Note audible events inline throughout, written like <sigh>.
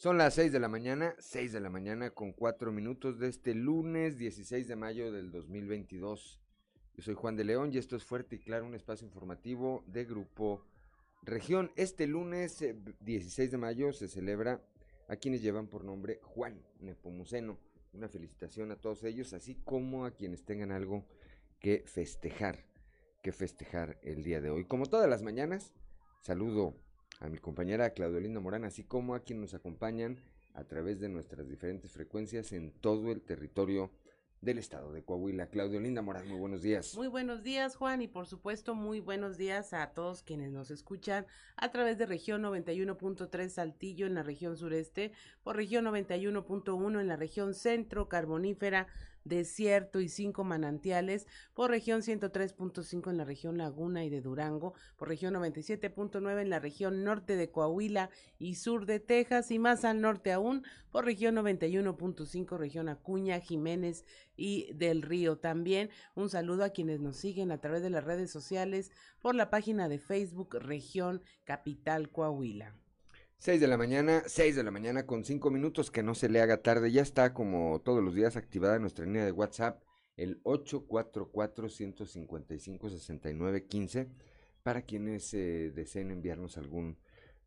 Son las 6 de la mañana, 6 de la mañana con 4 minutos de este lunes 16 de mayo del 2022. Yo soy Juan de León y esto es Fuerte y Claro, un espacio informativo de Grupo Región. Este lunes 16 eh, de mayo se celebra a quienes llevan por nombre Juan Nepomuceno. Una felicitación a todos ellos, así como a quienes tengan algo que festejar, que festejar el día de hoy. Como todas las mañanas, saludo a mi compañera Claudelina Morán, así como a quienes nos acompañan a través de nuestras diferentes frecuencias en todo el territorio del estado de Coahuila. Claudio Linda Morán, muy buenos días. Muy buenos días, Juan, y por supuesto, muy buenos días a todos quienes nos escuchan a través de región 91.3 Saltillo en la región sureste, por región 91.1 en la región centro carbonífera Desierto y cinco manantiales, por región 103.5 en la región Laguna y de Durango, por región 97.9 en la región norte de Coahuila y sur de Texas y más al norte aún, por región 91.5 región Acuña, Jiménez y del Río. También un saludo a quienes nos siguen a través de las redes sociales por la página de Facebook Región Capital Coahuila. 6 de la mañana, 6 de la mañana con 5 minutos, que no se le haga tarde. Ya está como todos los días activada nuestra línea de WhatsApp, el 844-155-6915, para quienes eh, deseen enviarnos algún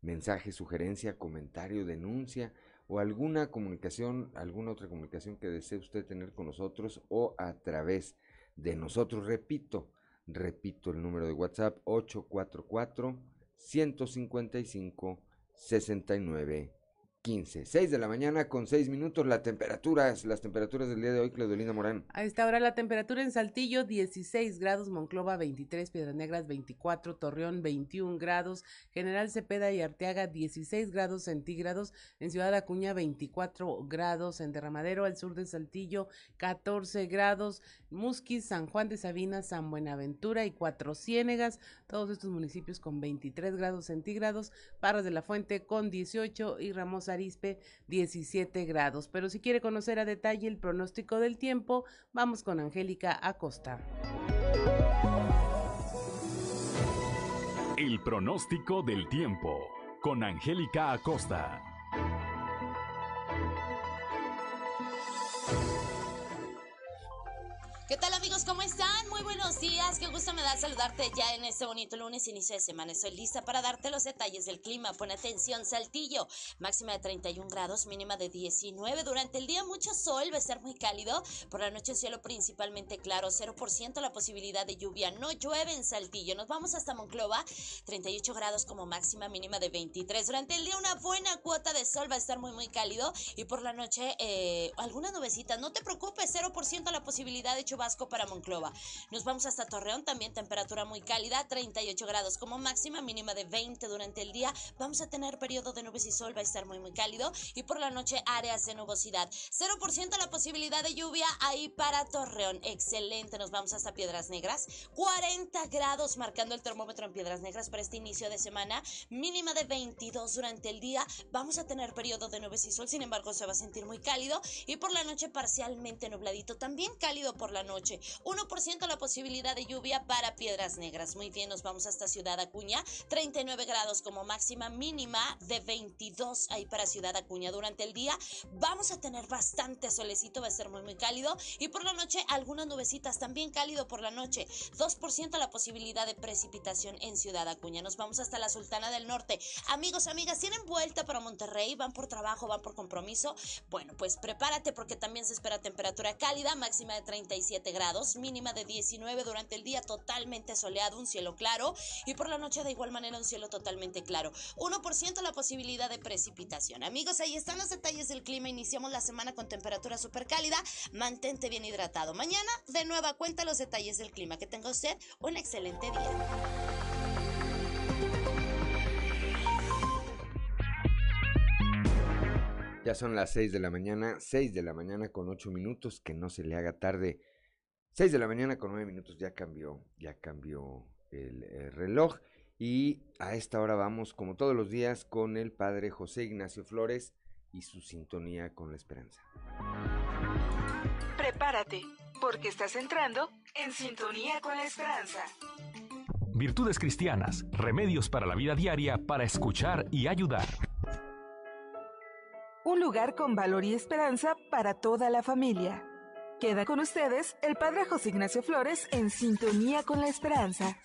mensaje, sugerencia, comentario, denuncia o alguna comunicación, alguna otra comunicación que desee usted tener con nosotros o a través de nosotros. Repito, repito el número de WhatsApp, 844 155 69 15. 6 de la mañana con 6 minutos. La temperatura, las temperaturas del día de hoy, Claudelina Morán. A esta hora la temperatura en Saltillo 16 grados, Monclova 23, Piedras Negras 24, Torreón 21 grados, General Cepeda y Arteaga 16 grados centígrados, en Ciudad Acuña 24 grados, en Derramadero al sur de Saltillo 14 grados, Musquis, San Juan de Sabina, San Buenaventura y Cuatro Ciénegas, todos estos municipios con 23 grados centígrados, Parras de la Fuente con 18 y Ramos Arispe 17 grados. Pero si quiere conocer a detalle el pronóstico del tiempo, vamos con Angélica Acosta. El pronóstico del tiempo con Angélica Acosta. ¿Qué tal amigos? ¿Cómo están? Muy buenos días. Qué gusto me da saludarte ya en este bonito lunes, inicio de semana. Estoy lista para darte los detalles del clima. Pon atención, Saltillo. Máxima de 31 grados, mínima de 19. Durante el día mucho sol, va a estar muy cálido. Por la noche cielo principalmente claro, 0% la posibilidad de lluvia. No llueve en Saltillo. Nos vamos hasta Monclova, 38 grados como máxima, mínima de 23. Durante el día una buena cuota de sol, va a estar muy muy cálido. Y por la noche eh, algunas nubecitas. No te preocupes, 0% la posibilidad de Vasco para Monclova. Nos vamos hasta Torreón, también temperatura muy cálida, 38 grados como máxima, mínima de 20 durante el día. Vamos a tener periodo de nubes y sol, va a estar muy muy cálido y por la noche áreas de nubosidad. 0% la posibilidad de lluvia ahí para Torreón. Excelente, nos vamos hasta Piedras Negras. 40 grados marcando el termómetro en Piedras Negras para este inicio de semana, mínima de 22 durante el día. Vamos a tener periodo de nubes y sol, sin embargo se va a sentir muy cálido y por la noche parcialmente nubladito, también cálido por la noche. 1% la posibilidad de lluvia para Piedras Negras. Muy bien, nos vamos hasta Ciudad Acuña. 39 grados como máxima mínima de 22 ahí para Ciudad Acuña. Durante el día vamos a tener bastante solecito, va a ser muy muy cálido. Y por la noche algunas nubecitas, también cálido por la noche. 2% la posibilidad de precipitación en Ciudad Acuña. Nos vamos hasta la Sultana del Norte. Amigos, amigas, tienen vuelta para Monterrey, van por trabajo, van por compromiso. Bueno, pues prepárate porque también se espera temperatura cálida, máxima de 37 grados, mínima de 19 durante el día totalmente soleado, un cielo claro y por la noche de igual manera un cielo totalmente claro. 1% la posibilidad de precipitación. Amigos, ahí están los detalles del clima. Iniciamos la semana con temperatura súper cálida. Mantente bien hidratado. Mañana de nueva cuenta los detalles del clima. Que tenga usted un excelente día. Ya son las 6 de la mañana, 6 de la mañana con 8 minutos, que no se le haga tarde. 6 de la mañana con 9 minutos ya cambió, ya cambió el, el, reloj. Y a esta hora vamos, como todos los días, con el padre José Ignacio Flores y su sintonía con la esperanza. Prepárate, porque estás entrando en sintonía con la esperanza. Virtudes cristianas, remedios para la vida diaria, para escuchar y ayudar. un lugar con valor y esperanza para toda la familia. Queda con ustedes el Padre José Ignacio Flores en sintonía con la esperanza.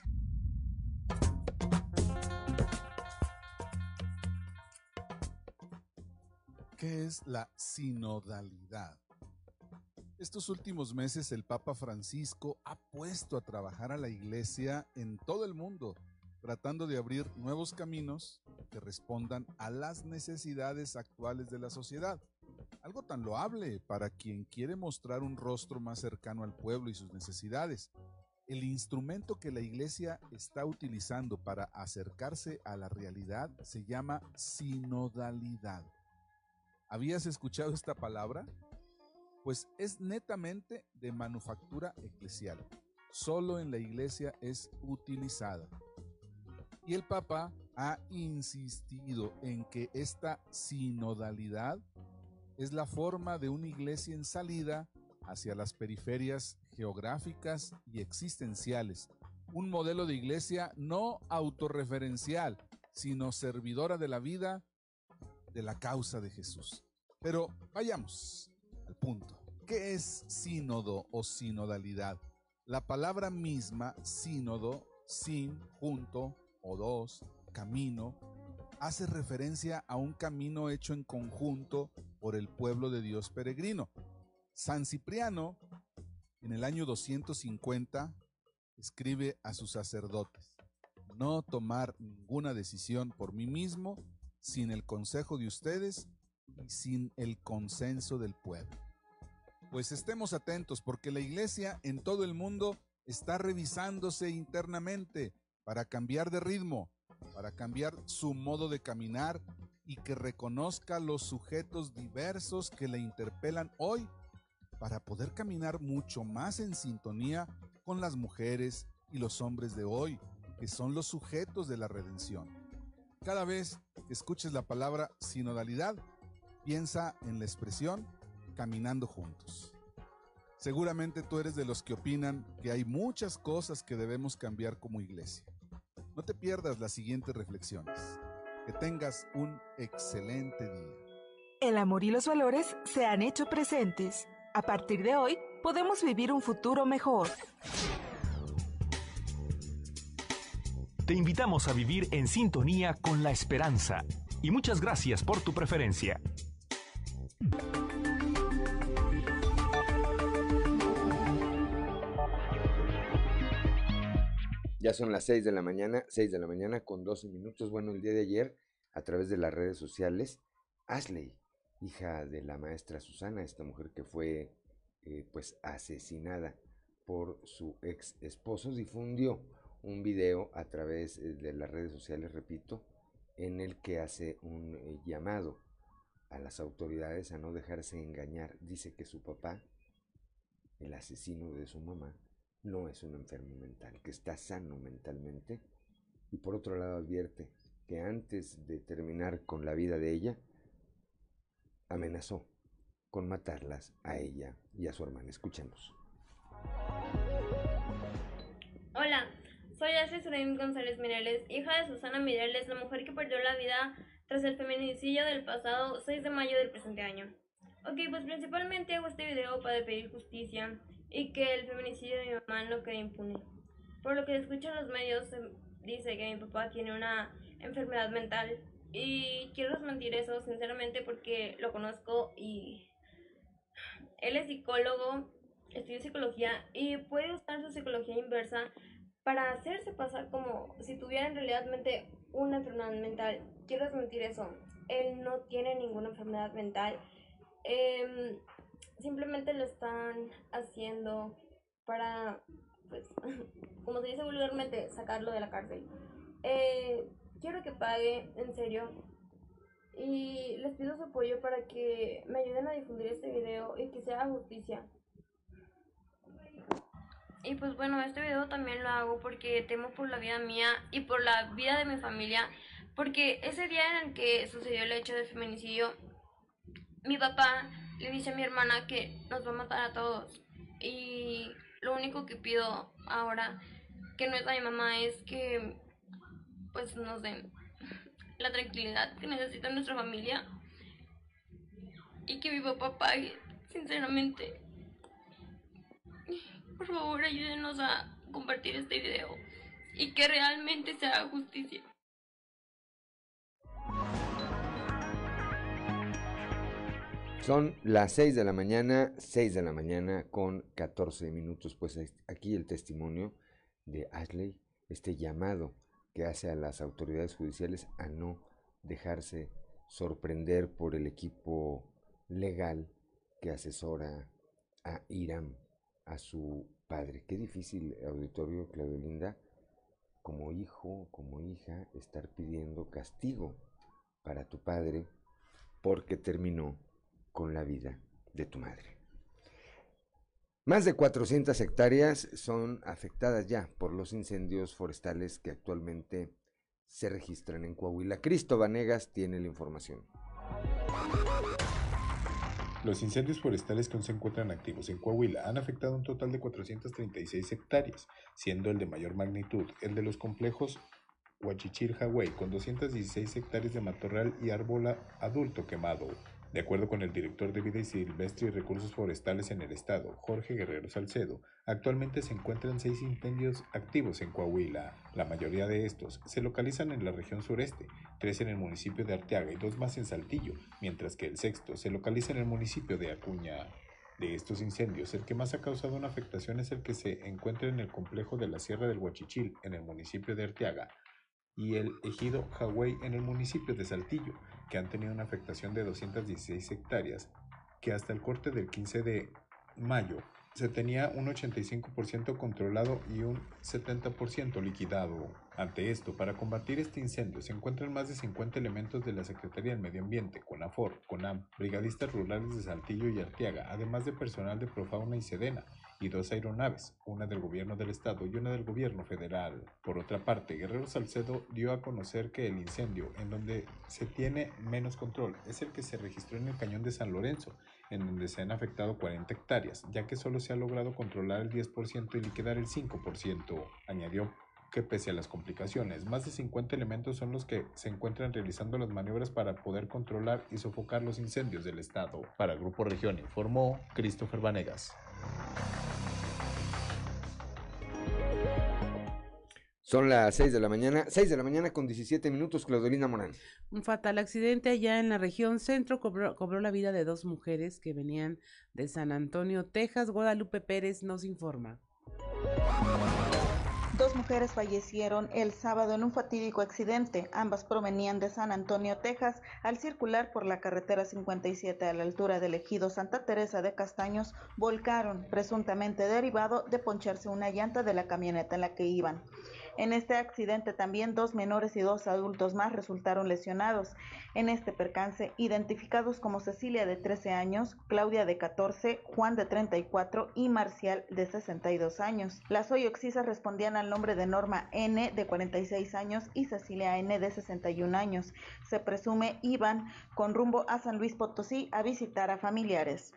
¿Qué es la sinodalidad? Estos últimos meses el Papa Francisco ha puesto a trabajar a la iglesia en todo el mundo, tratando de abrir nuevos caminos que respondan a las necesidades actuales de la sociedad. Algo tan loable para quien quiere mostrar un rostro más cercano al pueblo y sus necesidades. El instrumento que la iglesia está utilizando para acercarse a la realidad se llama sinodalidad. ¿Habías escuchado esta palabra? Pues es netamente de manufactura eclesial. Solo en la iglesia es utilizada. Y el Papa ha insistido en que esta sinodalidad es la forma de una iglesia en salida hacia las periferias geográficas y existenciales. Un modelo de iglesia no autorreferencial, sino servidora de la vida de la causa de Jesús. Pero vayamos al punto. ¿Qué es sínodo o sinodalidad? La palabra misma, sínodo, sin, junto o dos, camino, hace referencia a un camino hecho en conjunto por el pueblo de Dios peregrino. San Cipriano, en el año 250, escribe a sus sacerdotes, no tomar ninguna decisión por mí mismo, sin el consejo de ustedes y sin el consenso del pueblo. Pues estemos atentos porque la iglesia en todo el mundo está revisándose internamente para cambiar de ritmo, para cambiar su modo de caminar y que reconozca los sujetos diversos que le interpelan hoy para poder caminar mucho más en sintonía con las mujeres y los hombres de hoy, que son los sujetos de la redención. Cada vez que escuches la palabra sinodalidad, piensa en la expresión caminando juntos. Seguramente tú eres de los que opinan que hay muchas cosas que debemos cambiar como iglesia. No te pierdas las siguientes reflexiones. Que tengas un excelente día. El amor y los valores se han hecho presentes. A partir de hoy, podemos vivir un futuro mejor. Te invitamos a vivir en sintonía con la esperanza y muchas gracias por tu preferencia. Ya son las 6 de la mañana, 6 de la mañana con 12 minutos. Bueno, el día de ayer, a través de las redes sociales, Ashley, hija de la maestra Susana, esta mujer que fue eh, pues asesinada por su ex esposo, difundió un video a través eh, de las redes sociales, repito, en el que hace un eh, llamado a las autoridades a no dejarse engañar. Dice que su papá, el asesino de su mamá, no es un enfermo mental, que está sano mentalmente. Y por otro lado advierte que antes de terminar con la vida de ella, amenazó con matarlas a ella y a su hermana. Escuchemos. Hola, soy Ashley Suraim González Mireles, hija de Susana Mireles, la mujer que perdió la vida tras el feminicidio del pasado 6 de mayo del presente año. Ok, pues principalmente hago este video para pedir justicia y que el feminicidio de mi mamá no quede impune. Por lo que escuchan los medios, se dice que mi papá tiene una enfermedad mental y quiero desmentir eso sinceramente porque lo conozco y él es psicólogo, estudia psicología y puede usar su psicología inversa para hacerse pasar como si tuviera en realidad una enfermedad mental. Quiero desmentir eso. Él no tiene ninguna enfermedad mental. Eh, simplemente lo están haciendo para, pues, <laughs> como se dice vulgarmente, sacarlo de la cárcel. Eh, quiero que pague, en serio. Y les pido su apoyo para que me ayuden a difundir este video y que se haga justicia. Y pues bueno, este video también lo hago porque temo por la vida mía y por la vida de mi familia. Porque ese día en el que sucedió el hecho del feminicidio, mi papá le dice a mi hermana que nos va a matar a todos. Y lo único que pido ahora, que no es a mi mamá, es que pues nos den la tranquilidad que necesita nuestra familia. y que mi papá pague, sinceramente. Por favor, ayúdenos a compartir este video y que realmente se haga justicia. Son las 6 de la mañana, 6 de la mañana con 14 minutos. Pues aquí el testimonio de Ashley, este llamado que hace a las autoridades judiciales a no dejarse sorprender por el equipo legal que asesora a Irán, a su padre. Qué difícil, auditorio Claudio Linda, como hijo, como hija, estar pidiendo castigo para tu padre porque terminó con la vida de tu madre. Más de 400 hectáreas son afectadas ya por los incendios forestales que actualmente se registran en Coahuila. Cristo Vanegas tiene la información. Los incendios forestales que aún se encuentran activos en Coahuila han afectado un total de 436 hectáreas, siendo el de mayor magnitud el de los complejos Huachichir Hawái con 216 hectáreas de matorral y árbol adulto quemado, de acuerdo con el director de Vida Silvestre y Recursos Forestales en el Estado, Jorge Guerrero Salcedo, actualmente se encuentran seis incendios activos en Coahuila. La mayoría de estos se localizan en la región sureste, tres en el municipio de Arteaga y dos más en Saltillo, mientras que el sexto se localiza en el municipio de Acuña. De estos incendios, el que más ha causado una afectación es el que se encuentra en el complejo de la Sierra del Huachichil, en el municipio de Arteaga, y el ejido Hawái en el municipio de Saltillo, que han tenido una afectación de 216 hectáreas, que hasta el corte del 15 de mayo se tenía un 85% controlado y un 70% liquidado. Ante esto, para combatir este incendio, se encuentran más de 50 elementos de la Secretaría del Medio Ambiente, CONAFOR, CONAM, brigadistas rurales de Saltillo y Arteaga, además de personal de Profauna y Sedena, y dos aeronaves, una del gobierno del estado y una del gobierno federal. Por otra parte, Guerrero Salcedo dio a conocer que el incendio en donde se tiene menos control es el que se registró en el cañón de San Lorenzo, en donde se han afectado 40 hectáreas, ya que solo se ha logrado controlar el 10% y liquidar el 5%. Añadió que pese a las complicaciones, más de 50 elementos son los que se encuentran realizando las maniobras para poder controlar y sofocar los incendios del estado. Para Grupo Región informó Christopher Vanegas. Son las 6 de la mañana, 6 de la mañana con 17 minutos, Claudelina Morán. Un fatal accidente allá en la región centro cobró, cobró, la vida de dos mujeres que venían de San Antonio, Texas. Guadalupe Pérez nos informa. Dos mujeres fallecieron el sábado en un fatídico accidente. Ambas provenían de San Antonio, Texas, al circular por la carretera 57 a la altura del ejido Santa Teresa de Castaños, volcaron, presuntamente derivado de poncharse una llanta de la camioneta en la que iban. En este accidente también dos menores y dos adultos más resultaron lesionados. En este percance, identificados como Cecilia de 13 años, Claudia de 14, Juan de 34 y Marcial de 62 años. Las oxisas respondían al nombre de Norma N de 46 años y Cecilia N de 61 años. Se presume iban con rumbo a San Luis Potosí a visitar a familiares.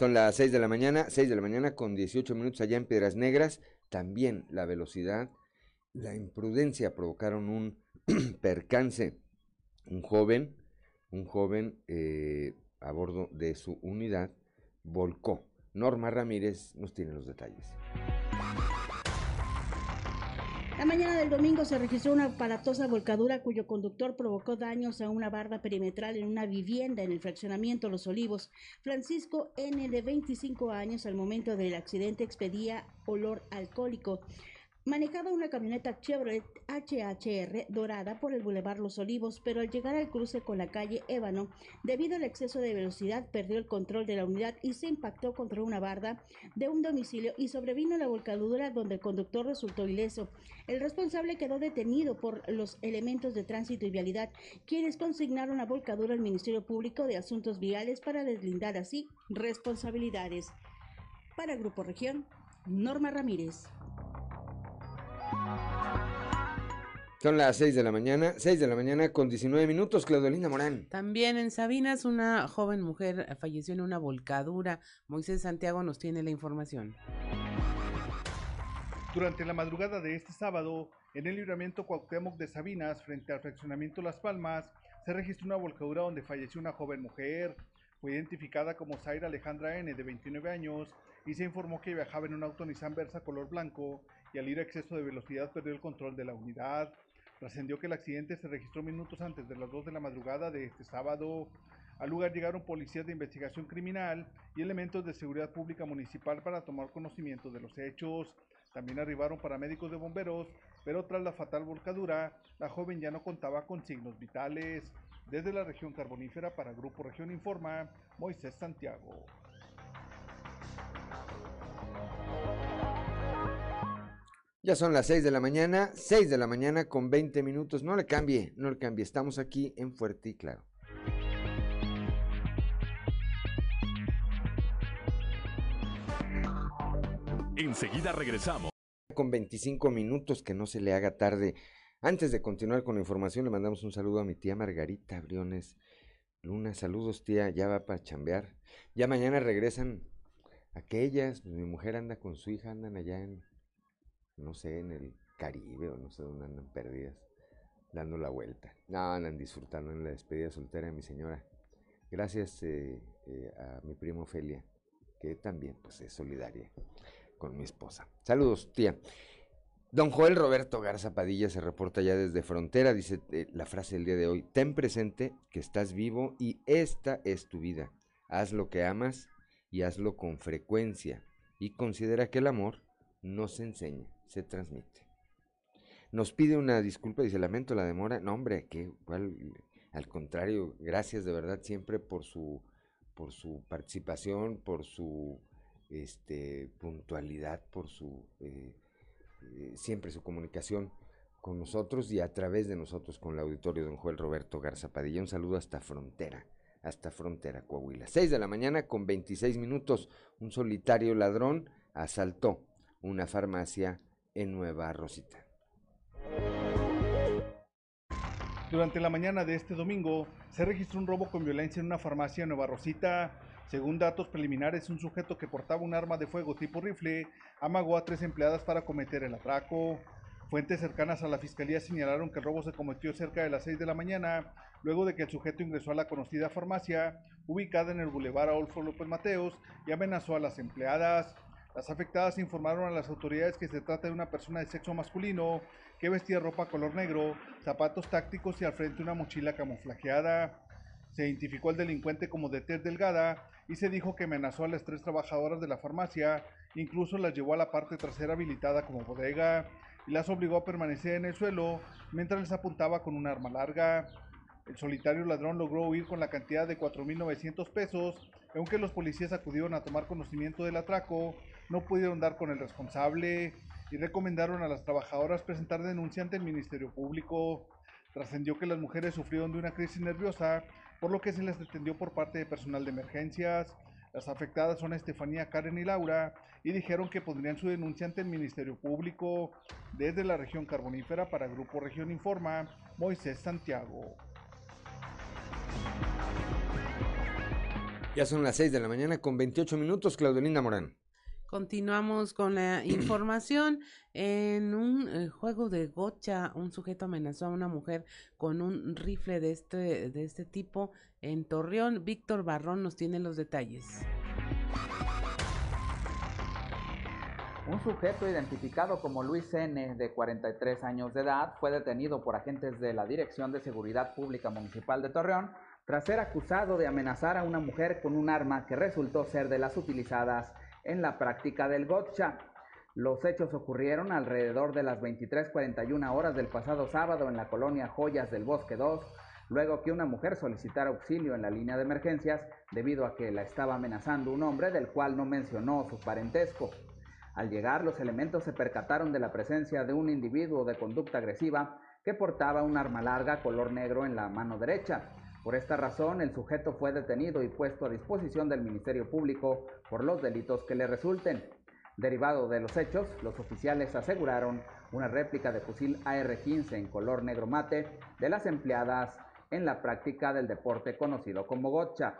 Son las 6 de la mañana, 6 de la mañana con 18 minutos allá en Piedras Negras. También la velocidad, la imprudencia provocaron un <clears throat> percance. Un joven, un joven eh, a bordo de su unidad volcó. Norma Ramírez nos tiene los detalles. La mañana del domingo se registró una aparatosa volcadura cuyo conductor provocó daños a una barda perimetral en una vivienda en el fraccionamiento Los Olivos. Francisco N. de 25 años al momento del accidente expedía olor alcohólico. Manejaba una camioneta Chevrolet HHR dorada por el Boulevard Los Olivos, pero al llegar al cruce con la calle Ébano, debido al exceso de velocidad, perdió el control de la unidad y se impactó contra una barda de un domicilio y sobrevino la volcadura donde el conductor resultó ileso. El responsable quedó detenido por los elementos de tránsito y vialidad, quienes consignaron la volcadura al Ministerio Público de Asuntos Viales para deslindar así responsabilidades. Para Grupo Región, Norma Ramírez. Son las 6 de la mañana, 6 de la mañana con 19 minutos, Claudelina Morán. También en Sabinas una joven mujer falleció en una volcadura. Moisés Santiago nos tiene la información. Durante la madrugada de este sábado, En el libramiento Cuauhtémoc de Sabinas, frente al fraccionamiento Las Palmas, se registró una volcadura donde falleció una joven mujer. Fue identificada como Zaira Alejandra N, de 29 años, y se informó que viajaba en un auto Nissan Versa color blanco y al ir a exceso de velocidad perdió el control de la unidad. Trascendió que el accidente se registró minutos antes de las 2 de la madrugada de este sábado. Al lugar llegaron policías de investigación criminal y elementos de seguridad pública municipal para tomar conocimiento de los hechos. También arribaron paramédicos de bomberos, pero tras la fatal volcadura, la joven ya no contaba con signos vitales. Desde la región carbonífera para Grupo Región Informa, Moisés Santiago. Ya son las 6 de la mañana, 6 de la mañana con 20 minutos. No le cambie, no le cambie. Estamos aquí en Fuerte y Claro. Enseguida regresamos. Con 25 minutos, que no se le haga tarde. Antes de continuar con la información, le mandamos un saludo a mi tía Margarita Briones Luna. Saludos, tía. Ya va para chambear. Ya mañana regresan aquellas. Mi mujer anda con su hija, andan allá en no sé, en el Caribe o no sé dónde andan perdidas, dando la vuelta. No, andan disfrutando en la despedida soltera de mi señora. Gracias eh, eh, a mi primo Ofelia, que también pues, es solidaria con mi esposa. Saludos, tía. Don Joel Roberto Garza Padilla se reporta ya desde Frontera, dice eh, la frase del día de hoy, ten presente que estás vivo y esta es tu vida. Haz lo que amas y hazlo con frecuencia y considera que el amor no se enseña, se transmite. Nos pide una disculpa, dice, lamento la demora. No, hombre, que al contrario, gracias de verdad siempre por su, por su participación, por su este, puntualidad, por su eh, eh, siempre su comunicación con nosotros y a través de nosotros con el auditorio don Joel Roberto Garza Padilla. Un saludo hasta Frontera, hasta Frontera, Coahuila. 6 de la mañana con 26 minutos, un solitario ladrón asaltó una farmacia en Nueva Rosita. Durante la mañana de este domingo se registró un robo con violencia en una farmacia en Nueva Rosita. Según datos preliminares, un sujeto que portaba un arma de fuego tipo rifle amagó a tres empleadas para cometer el atraco. Fuentes cercanas a la fiscalía señalaron que el robo se cometió cerca de las 6 de la mañana, luego de que el sujeto ingresó a la conocida farmacia, ubicada en el Boulevard Adolfo López Mateos, y amenazó a las empleadas. Las afectadas informaron a las autoridades que se trata de una persona de sexo masculino que vestía ropa color negro, zapatos tácticos y al frente una mochila camuflajeada. Se identificó al delincuente como de tez delgada y se dijo que amenazó a las tres trabajadoras de la farmacia, incluso las llevó a la parte trasera habilitada como bodega y las obligó a permanecer en el suelo mientras les apuntaba con un arma larga. El solitario ladrón logró huir con la cantidad de 4.900 pesos, aunque los policías acudieron a tomar conocimiento del atraco no pudieron dar con el responsable y recomendaron a las trabajadoras presentar denuncia ante el Ministerio Público. Trascendió que las mujeres sufrieron de una crisis nerviosa, por lo que se les detendió por parte de personal de emergencias. Las afectadas son Estefanía, Karen y Laura y dijeron que pondrían su denuncia ante el Ministerio Público. Desde la región carbonífera para Grupo Región Informa, Moisés Santiago. Ya son las 6 de la mañana con 28 minutos, Claudelina Morán. Continuamos con la información. En un eh, juego de gocha, un sujeto amenazó a una mujer con un rifle de este, de este tipo en Torreón. Víctor Barrón nos tiene los detalles. Un sujeto identificado como Luis N., de 43 años de edad, fue detenido por agentes de la Dirección de Seguridad Pública Municipal de Torreón tras ser acusado de amenazar a una mujer con un arma que resultó ser de las utilizadas en la práctica del gotcha. Los hechos ocurrieron alrededor de las 23:41 horas del pasado sábado en la colonia Joyas del Bosque 2, luego que una mujer solicitara auxilio en la línea de emergencias debido a que la estaba amenazando un hombre del cual no mencionó su parentesco. Al llegar, los elementos se percataron de la presencia de un individuo de conducta agresiva que portaba un arma larga color negro en la mano derecha. Por esta razón, el sujeto fue detenido y puesto a disposición del Ministerio Público por los delitos que le resulten. Derivado de los hechos, los oficiales aseguraron una réplica de fusil AR-15 en color negro mate de las empleadas en la práctica del deporte conocido como gotcha.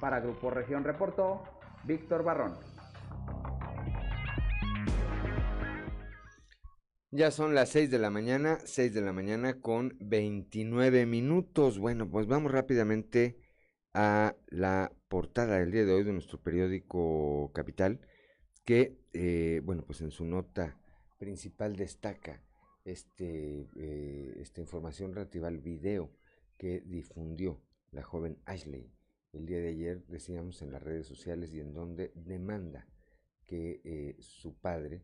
Para Grupo Región reportó Víctor Barrón. Ya son las 6 de la mañana, 6 de la mañana con 29 minutos. Bueno, pues vamos rápidamente a la portada del día de hoy de nuestro periódico Capital, que, eh, bueno, pues en su nota principal destaca este, eh, esta información relativa al video que difundió la joven Ashley el día de ayer, decíamos en las redes sociales y en donde demanda que eh, su padre,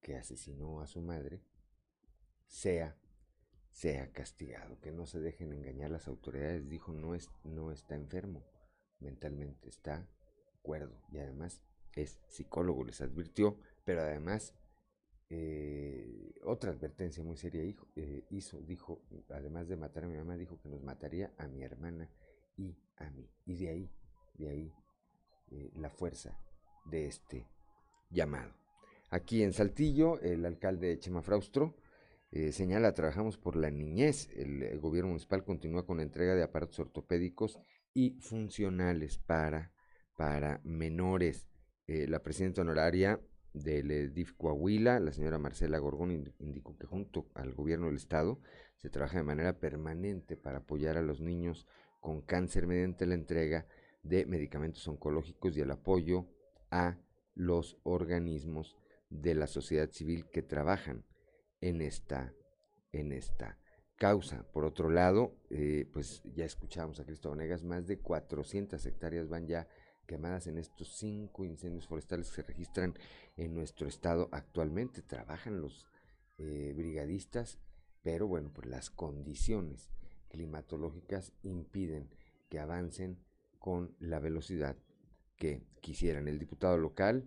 que asesinó a su madre, sea, sea castigado, que no se dejen engañar las autoridades. Dijo, no, es, no está enfermo mentalmente, está cuerdo y además es psicólogo, les advirtió, pero además eh, otra advertencia muy seria hijo, eh, hizo, dijo, además de matar a mi mamá, dijo que nos mataría a mi hermana y a mí. Y de ahí, de ahí eh, la fuerza de este llamado. Aquí en Saltillo, el alcalde Chema Fraustro eh, señala, trabajamos por la niñez. El, gobierno municipal continúa con la entrega de aparatos ortopédicos y funcionales para, para menores. Eh, la presidenta honoraria del DIF Coahuila, la señora Marcela Gorgón, indicó que junto al gobierno del estado se trabaja de manera permanente para apoyar a los niños con cáncer mediante la entrega de medicamentos oncológicos y el apoyo a los organismos de la sociedad civil que trabajan en esta, en esta causa. Por otro lado, eh, pues ya escuchábamos a Cristo Negas, más de 400 hectáreas van ya quemadas en estos cinco incendios forestales que se registran en nuestro estado actualmente. Trabajan los eh, brigadistas, pero bueno, pues las condiciones climatológicas impiden que avancen con la velocidad que quisieran. El diputado local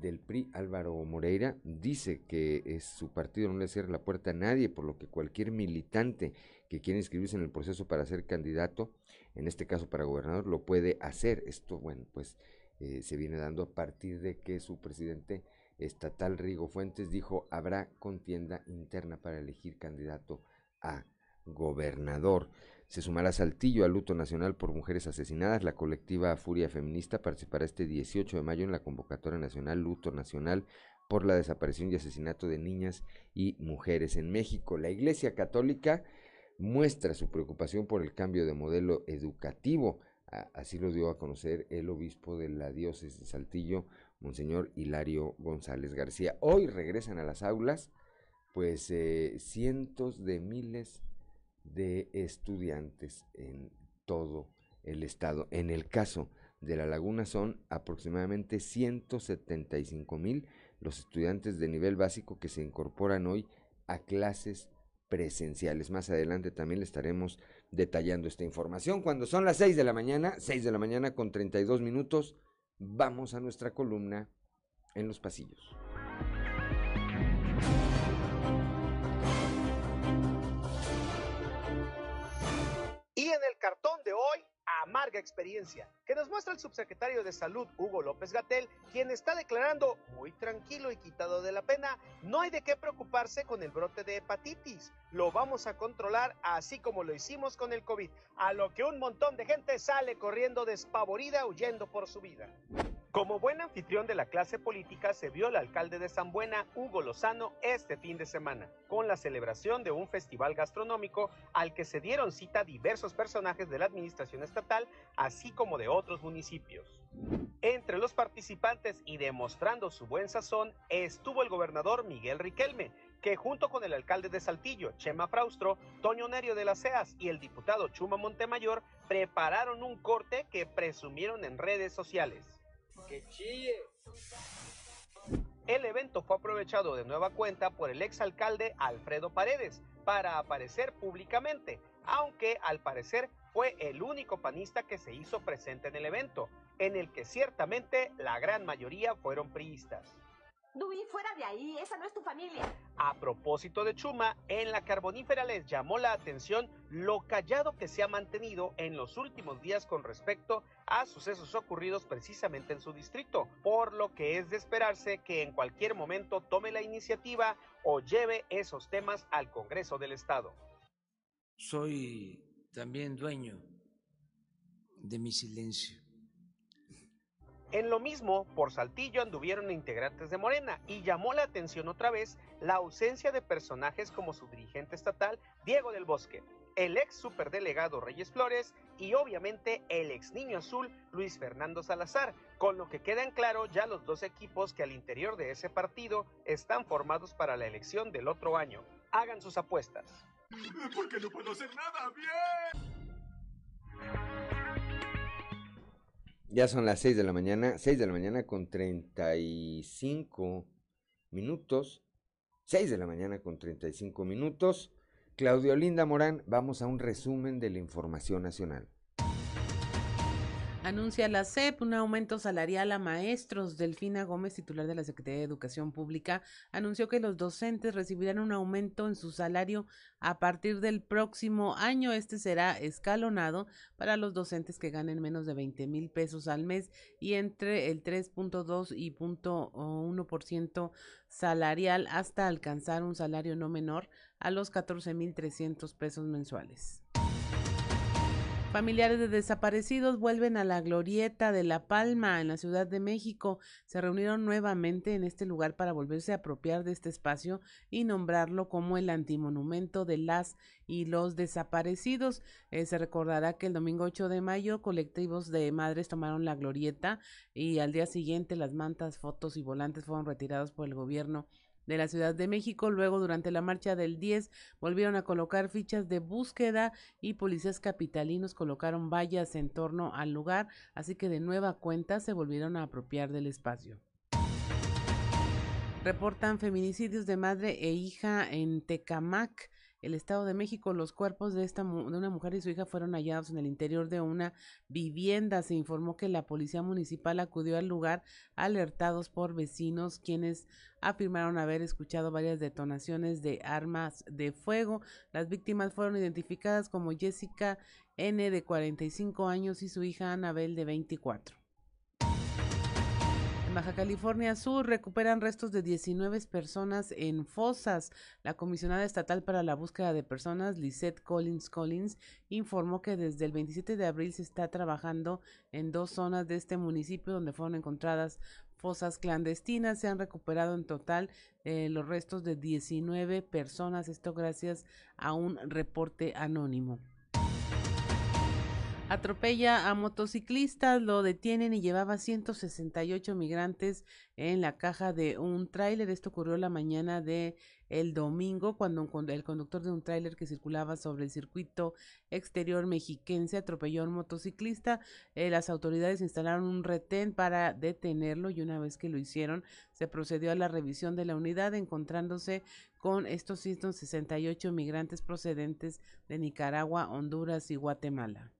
del PRI, Álvaro Moreira, dice que es su partido no le cierra la puerta a nadie, por lo que cualquier militante que quiera inscribirse en el proceso para ser candidato, en este caso para gobernador, lo puede hacer. Esto, bueno, pues eh, se viene dando a partir de que su presidente estatal, Rigo Fuentes, dijo habrá contienda interna para elegir candidato a gobernador. Se sumará Saltillo al luto nacional por mujeres asesinadas. La colectiva Furia Feminista participará este 18 de mayo en la convocatoria nacional Luto Nacional por la desaparición y asesinato de niñas y mujeres en México. La Iglesia Católica muestra su preocupación por el cambio de modelo educativo. Así lo dio a conocer el obispo de la diócesis de Saltillo, Monseñor Hilario González García. Hoy regresan a las aulas, pues eh, cientos de miles de estudiantes en todo el estado. En el caso de La Laguna son aproximadamente 175 mil los estudiantes de nivel básico que se incorporan hoy a clases presenciales. Más adelante también le estaremos detallando esta información. Cuando son las 6 de la mañana, 6 de la mañana con 32 minutos, vamos a nuestra columna en los pasillos. Cartón de hoy, amarga experiencia, que nos muestra el subsecretario de Salud, Hugo López Gatel, quien está declarando muy tranquilo y quitado de la pena, no hay de qué preocuparse con el brote de hepatitis, lo vamos a controlar así como lo hicimos con el COVID, a lo que un montón de gente sale corriendo despavorida huyendo por su vida. Como buen anfitrión de la clase política se vio el alcalde de San Buena, Hugo Lozano, este fin de semana, con la celebración de un festival gastronómico al que se dieron cita diversos personajes de la administración estatal, así como de otros municipios. Entre los participantes y demostrando su buen sazón estuvo el gobernador Miguel Riquelme, que junto con el alcalde de Saltillo, Chema Fraustro, Toño Nerio de las Seas y el diputado Chuma Montemayor prepararon un corte que presumieron en redes sociales. El evento fue aprovechado de nueva cuenta por el exalcalde Alfredo Paredes para aparecer públicamente, aunque al parecer fue el único panista que se hizo presente en el evento, en el que ciertamente la gran mayoría fueron priistas. Dui, fuera de ahí, esa no es tu familia. A propósito de Chuma, en la carbonífera les llamó la atención lo callado que se ha mantenido en los últimos días con respecto a sucesos ocurridos precisamente en su distrito, por lo que es de esperarse que en cualquier momento tome la iniciativa o lleve esos temas al Congreso del Estado. Soy también dueño de mi silencio En lo mismo, por Saltillo anduvieron integrantes de Morena y llamó la atención otra vez la ausencia de personajes como su dirigente estatal, Diego del Bosque, el ex superdelegado Reyes Flores y obviamente el ex niño azul Luis Fernando Salazar, con lo que quedan claro ya los dos equipos que al interior de ese partido están formados para la elección del otro año. Hagan sus apuestas. <laughs> Porque no puedo hacer nada bien. Ya son las 6 de la mañana, 6 de la mañana con 35 minutos. 6 de la mañana con 35 minutos. Claudio Linda Morán, vamos a un resumen de la información nacional. Anuncia la CEP un aumento salarial a maestros. Delfina Gómez, titular de la Secretaría de Educación Pública, anunció que los docentes recibirán un aumento en su salario a partir del próximo año. Este será escalonado para los docentes que ganen menos de 20 mil pesos al mes y entre el 3.2 y 0.1% salarial hasta alcanzar un salario no menor a los 14 mil 300 pesos mensuales. Familiares de desaparecidos vuelven a la glorieta de La Palma en la Ciudad de México. Se reunieron nuevamente en este lugar para volverse a apropiar de este espacio y nombrarlo como el antimonumento de las y los desaparecidos. Eh, se recordará que el domingo 8 de mayo colectivos de madres tomaron la glorieta y al día siguiente las mantas, fotos y volantes fueron retirados por el gobierno de la Ciudad de México. Luego, durante la marcha del 10, volvieron a colocar fichas de búsqueda y policías capitalinos colocaron vallas en torno al lugar, así que de nueva cuenta se volvieron a apropiar del espacio. Reportan feminicidios de madre e hija en Tecamac el Estado de México. Los cuerpos de, esta, de una mujer y su hija fueron hallados en el interior de una vivienda. Se informó que la policía municipal acudió al lugar alertados por vecinos quienes afirmaron haber escuchado varias detonaciones de armas de fuego. Las víctimas fueron identificadas como Jessica N de 45 años y su hija Anabel de 24. Baja California Sur recuperan restos de 19 personas en fosas. La comisionada estatal para la búsqueda de personas, Lisette Collins Collins, informó que desde el 27 de abril se está trabajando en dos zonas de este municipio donde fueron encontradas fosas clandestinas. Se han recuperado en total eh, los restos de 19 personas, esto gracias a un reporte anónimo. Atropella a motociclistas, lo detienen y llevaba 168 migrantes en la caja de un tráiler. Esto ocurrió la mañana de el domingo cuando el conductor de un tráiler que circulaba sobre el circuito exterior mexiquense atropelló a un motociclista. Eh, las autoridades instalaron un retén para detenerlo y una vez que lo hicieron se procedió a la revisión de la unidad encontrándose con estos 168 migrantes procedentes de Nicaragua, Honduras y Guatemala.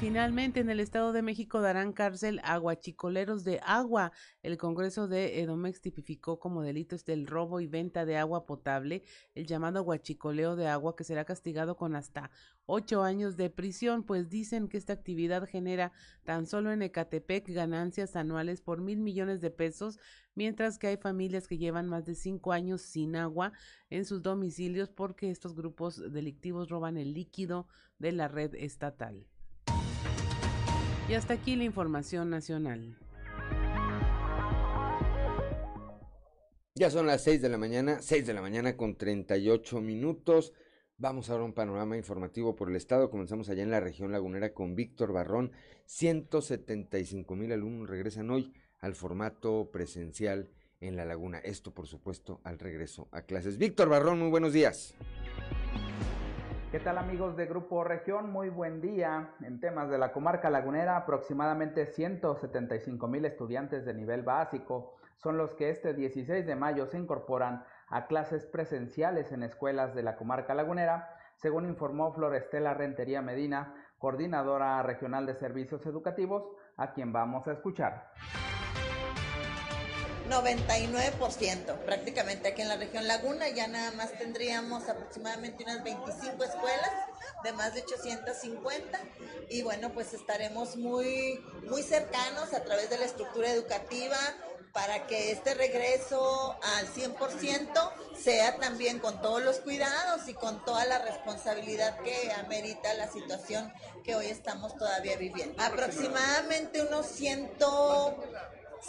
Finalmente en el Estado de México darán cárcel a guachicoleros de agua. El Congreso de Edomex tipificó como delitos del robo y venta de agua potable el llamado guachicoleo de agua que será castigado con hasta ocho años de prisión, pues dicen que esta actividad genera tan solo en Ecatepec ganancias anuales por mil millones de pesos, mientras que hay familias que llevan más de cinco años sin agua en sus domicilios porque estos grupos delictivos roban el líquido de la red estatal. Y hasta aquí la información nacional. Ya son las 6 de la mañana, 6 de la mañana con 38 minutos. Vamos ahora a un panorama informativo por el estado. Comenzamos allá en la región lagunera con Víctor Barrón. 175 mil alumnos regresan hoy al formato presencial en la laguna. Esto, por supuesto, al regreso a clases. Víctor Barrón, muy buenos días. ¿Qué tal amigos de Grupo Región? Muy buen día. En temas de la comarca lagunera, aproximadamente 175 mil estudiantes de nivel básico son los que este 16 de mayo se incorporan a clases presenciales en escuelas de la comarca lagunera, según informó Florestela Rentería Medina, coordinadora regional de servicios educativos, a quien vamos a escuchar. 99%, prácticamente aquí en la región Laguna ya nada más tendríamos aproximadamente unas 25 escuelas de más de 850 y bueno, pues estaremos muy muy cercanos a través de la estructura educativa para que este regreso al 100% sea también con todos los cuidados y con toda la responsabilidad que amerita la situación que hoy estamos todavía viviendo. Aproximadamente unos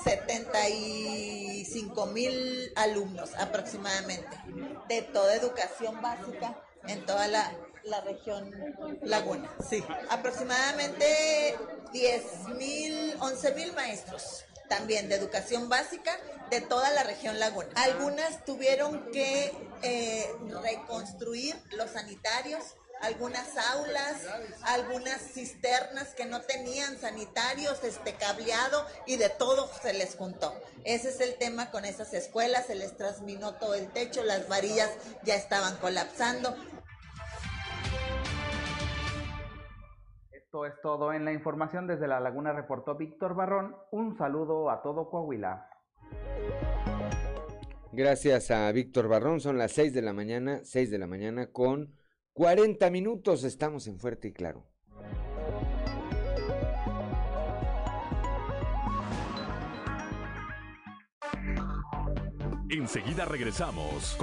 175 mil alumnos aproximadamente de toda educación básica en toda la, la región Laguna. Sí, aproximadamente 10 mil, 11 mil maestros también de educación básica de toda la región Laguna. Algunas tuvieron que eh, reconstruir los sanitarios, algunas aulas, algunas cisternas que no tenían sanitarios, este cableado y de todo se les juntó. Ese es el tema con esas escuelas, se les trasminó todo el techo, las varillas ya estaban colapsando. Esto es todo en la información desde la Laguna reportó Víctor Barrón. Un saludo a todo Coahuila. Gracias a Víctor Barrón, son las 6 de la mañana, 6 de la mañana con 40 minutos, estamos en Fuerte y Claro. Enseguida regresamos.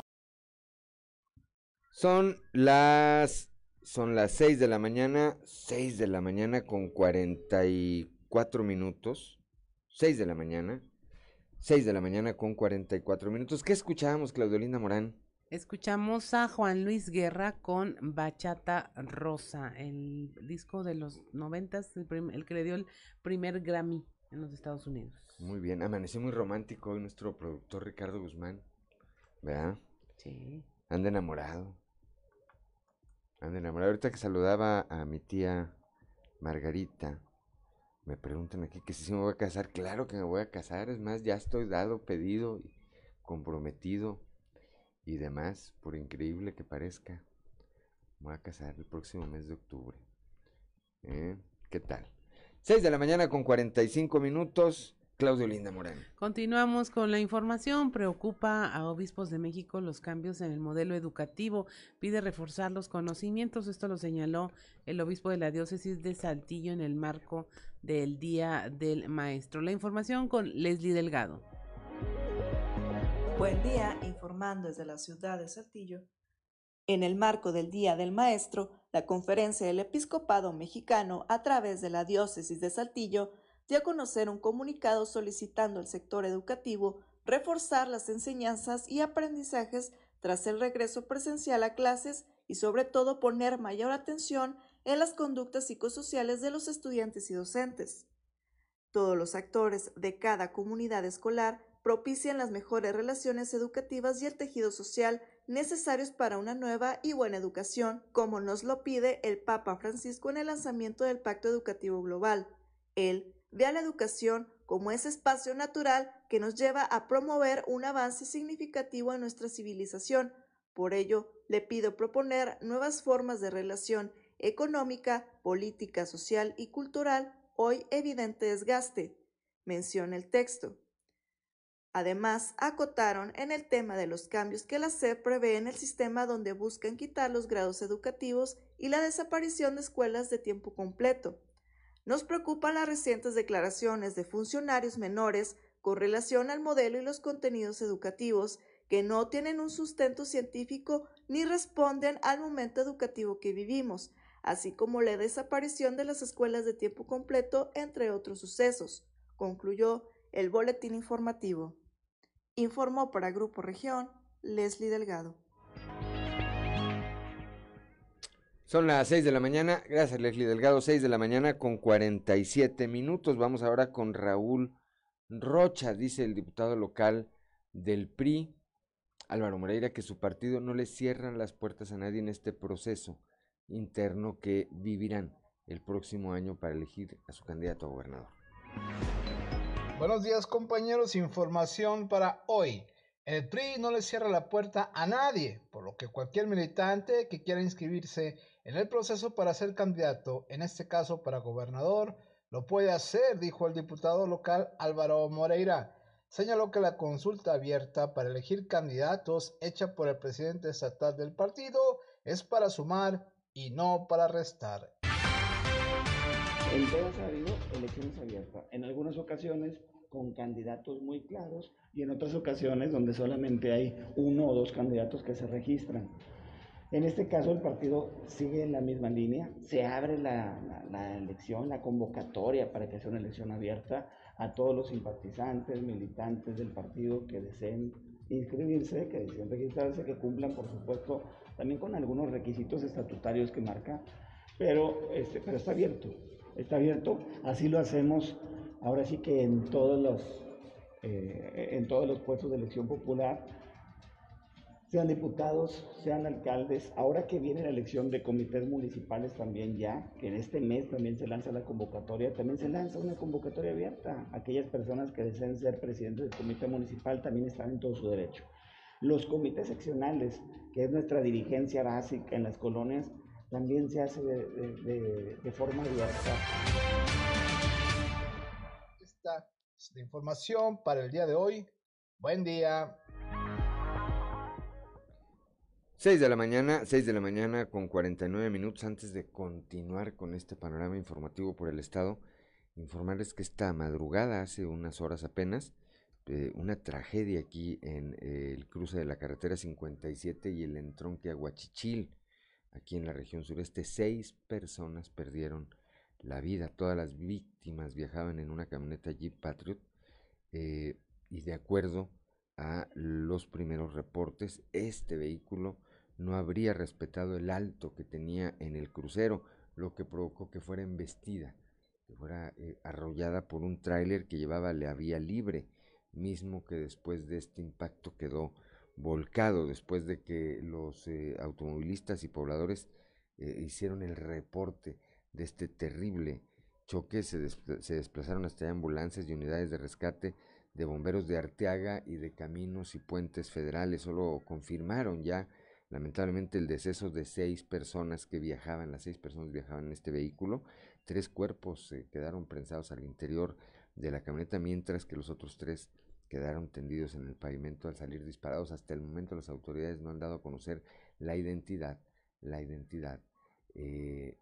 Son las son las 6 de la mañana, 6 de la mañana con 44 minutos. 6 de la mañana. 6 de la mañana con 44 minutos. ¿Qué escuchábamos, Claudelina Morán? Escuchamos a Juan Luis Guerra con Bachata Rosa, el disco de los noventas, el, el que le dio el primer Grammy en los Estados Unidos. Muy bien, amaneció muy romántico hoy nuestro productor Ricardo Guzmán. ¿Verdad? Sí. Anda enamorado. Anda enamorado. Ahorita que saludaba a mi tía Margarita, me preguntan aquí que si sí me voy a casar. Claro que me voy a casar. Es más, ya estoy dado, pedido, y comprometido y demás, por increíble que parezca. Me voy a casar el próximo mes de octubre. ¿Eh? ¿Qué tal? 6 de la mañana con 45 minutos. Claudio Linda Morán. Continuamos con la información. Preocupa a obispos de México los cambios en el modelo educativo. Pide reforzar los conocimientos. Esto lo señaló el obispo de la diócesis de Saltillo en el marco del Día del Maestro. La información con Leslie Delgado. Buen día, informando desde la ciudad de Saltillo. En el marco del Día del Maestro, la Conferencia del Episcopado Mexicano, a través de la Diócesis de Saltillo, dio a conocer un comunicado solicitando al sector educativo reforzar las enseñanzas y aprendizajes tras el regreso presencial a clases y sobre todo poner mayor atención en las conductas psicosociales de los estudiantes y docentes. Todos los actores de cada comunidad escolar propician las mejores relaciones educativas y el tejido social necesarios para una nueva y buena educación, como nos lo pide el Papa Francisco en el lanzamiento del Pacto Educativo Global. Él ve a la educación como ese espacio natural que nos lleva a promover un avance significativo en nuestra civilización. Por ello, le pido proponer nuevas formas de relación económica, política, social y cultural, hoy evidente desgaste, menciona el texto. Además, acotaron en el tema de los cambios que la SEP prevé en el sistema donde buscan quitar los grados educativos y la desaparición de escuelas de tiempo completo. Nos preocupan las recientes declaraciones de funcionarios menores con relación al modelo y los contenidos educativos que no tienen un sustento científico ni responden al momento educativo que vivimos, así como la desaparición de las escuelas de tiempo completo, entre otros sucesos, concluyó el boletín informativo. Informó para Grupo Región Leslie Delgado. Son las 6 de la mañana, gracias Leslie Delgado, 6 de la mañana con 47 minutos. Vamos ahora con Raúl Rocha, dice el diputado local del PRI, Álvaro Moreira, que su partido no le cierran las puertas a nadie en este proceso interno que vivirán el próximo año para elegir a su candidato a gobernador. Buenos días compañeros, información para hoy. El PRI no le cierra la puerta a nadie, por lo que cualquier militante que quiera inscribirse en el proceso para ser candidato, en este caso para gobernador, lo puede hacer, dijo el diputado local Álvaro Moreira. Señaló que la consulta abierta para elegir candidatos hecha por el presidente estatal del partido es para sumar y no para restar. En todas ha habido elecciones abiertas. En algunas ocasiones con candidatos muy claros y en otras ocasiones donde solamente hay uno o dos candidatos que se registran. En este caso el partido sigue en la misma línea, se abre la, la, la, elección, la convocatoria para que sea una elección abierta a todos los simpatizantes, militantes del partido que deseen inscribirse, que deseen registrarse, que cumplan por supuesto también con algunos requisitos estatutarios que marca, pero, este, pero está abierto, está abierto, así lo hacemos ahora sí que en todos los, eh, en todos los puestos de elección popular, sean diputados, sean alcaldes, ahora que viene la elección de comités municipales también ya, que en este mes también se lanza la convocatoria, también se lanza una convocatoria abierta. Aquellas personas que deseen ser presidentes del comité municipal también están en todo su derecho. Los comités seccionales, que es nuestra dirigencia básica en las colonias, también se hace de, de, forma abierta. La información para el día de hoy. Buen día. 6 de la mañana, 6 de la mañana con 49 minutos antes de continuar con este panorama informativo por el estado, informarles que esta madrugada, hace unas horas apenas, eh, una tragedia aquí en eh, el cruce de la carretera 57 y el entronque Aguachichil, aquí en la región sureste, seis personas perdieron la vida, todas las víctimas viajaban en una camioneta Jeep Patriot eh, y de acuerdo a los primeros reportes, este vehículo no habría respetado el alto que tenía en el crucero, lo que provocó que fuera embestida, que fuera eh, arrollada por un tráiler que llevaba la vía libre, mismo que después de este impacto quedó volcado, después de que los eh, automovilistas y pobladores hicieron el reporte de este terrible choque, se, se desplazaron hasta ambulancias y unidades de rescate de bomberos de Arteaga y de caminos y puentes federales, solo confirmaron ya lamentablemente el deceso de seis personas que viajaban, las seis personas viajaban en este vehículo, tres cuerpos eh, quedaron prensados al interior de la camioneta, mientras que los otros tres quedaron tendidos en el pavimento al salir disparados. Hasta el momento las autoridades no han dado a conocer la identidad, la identidad eh,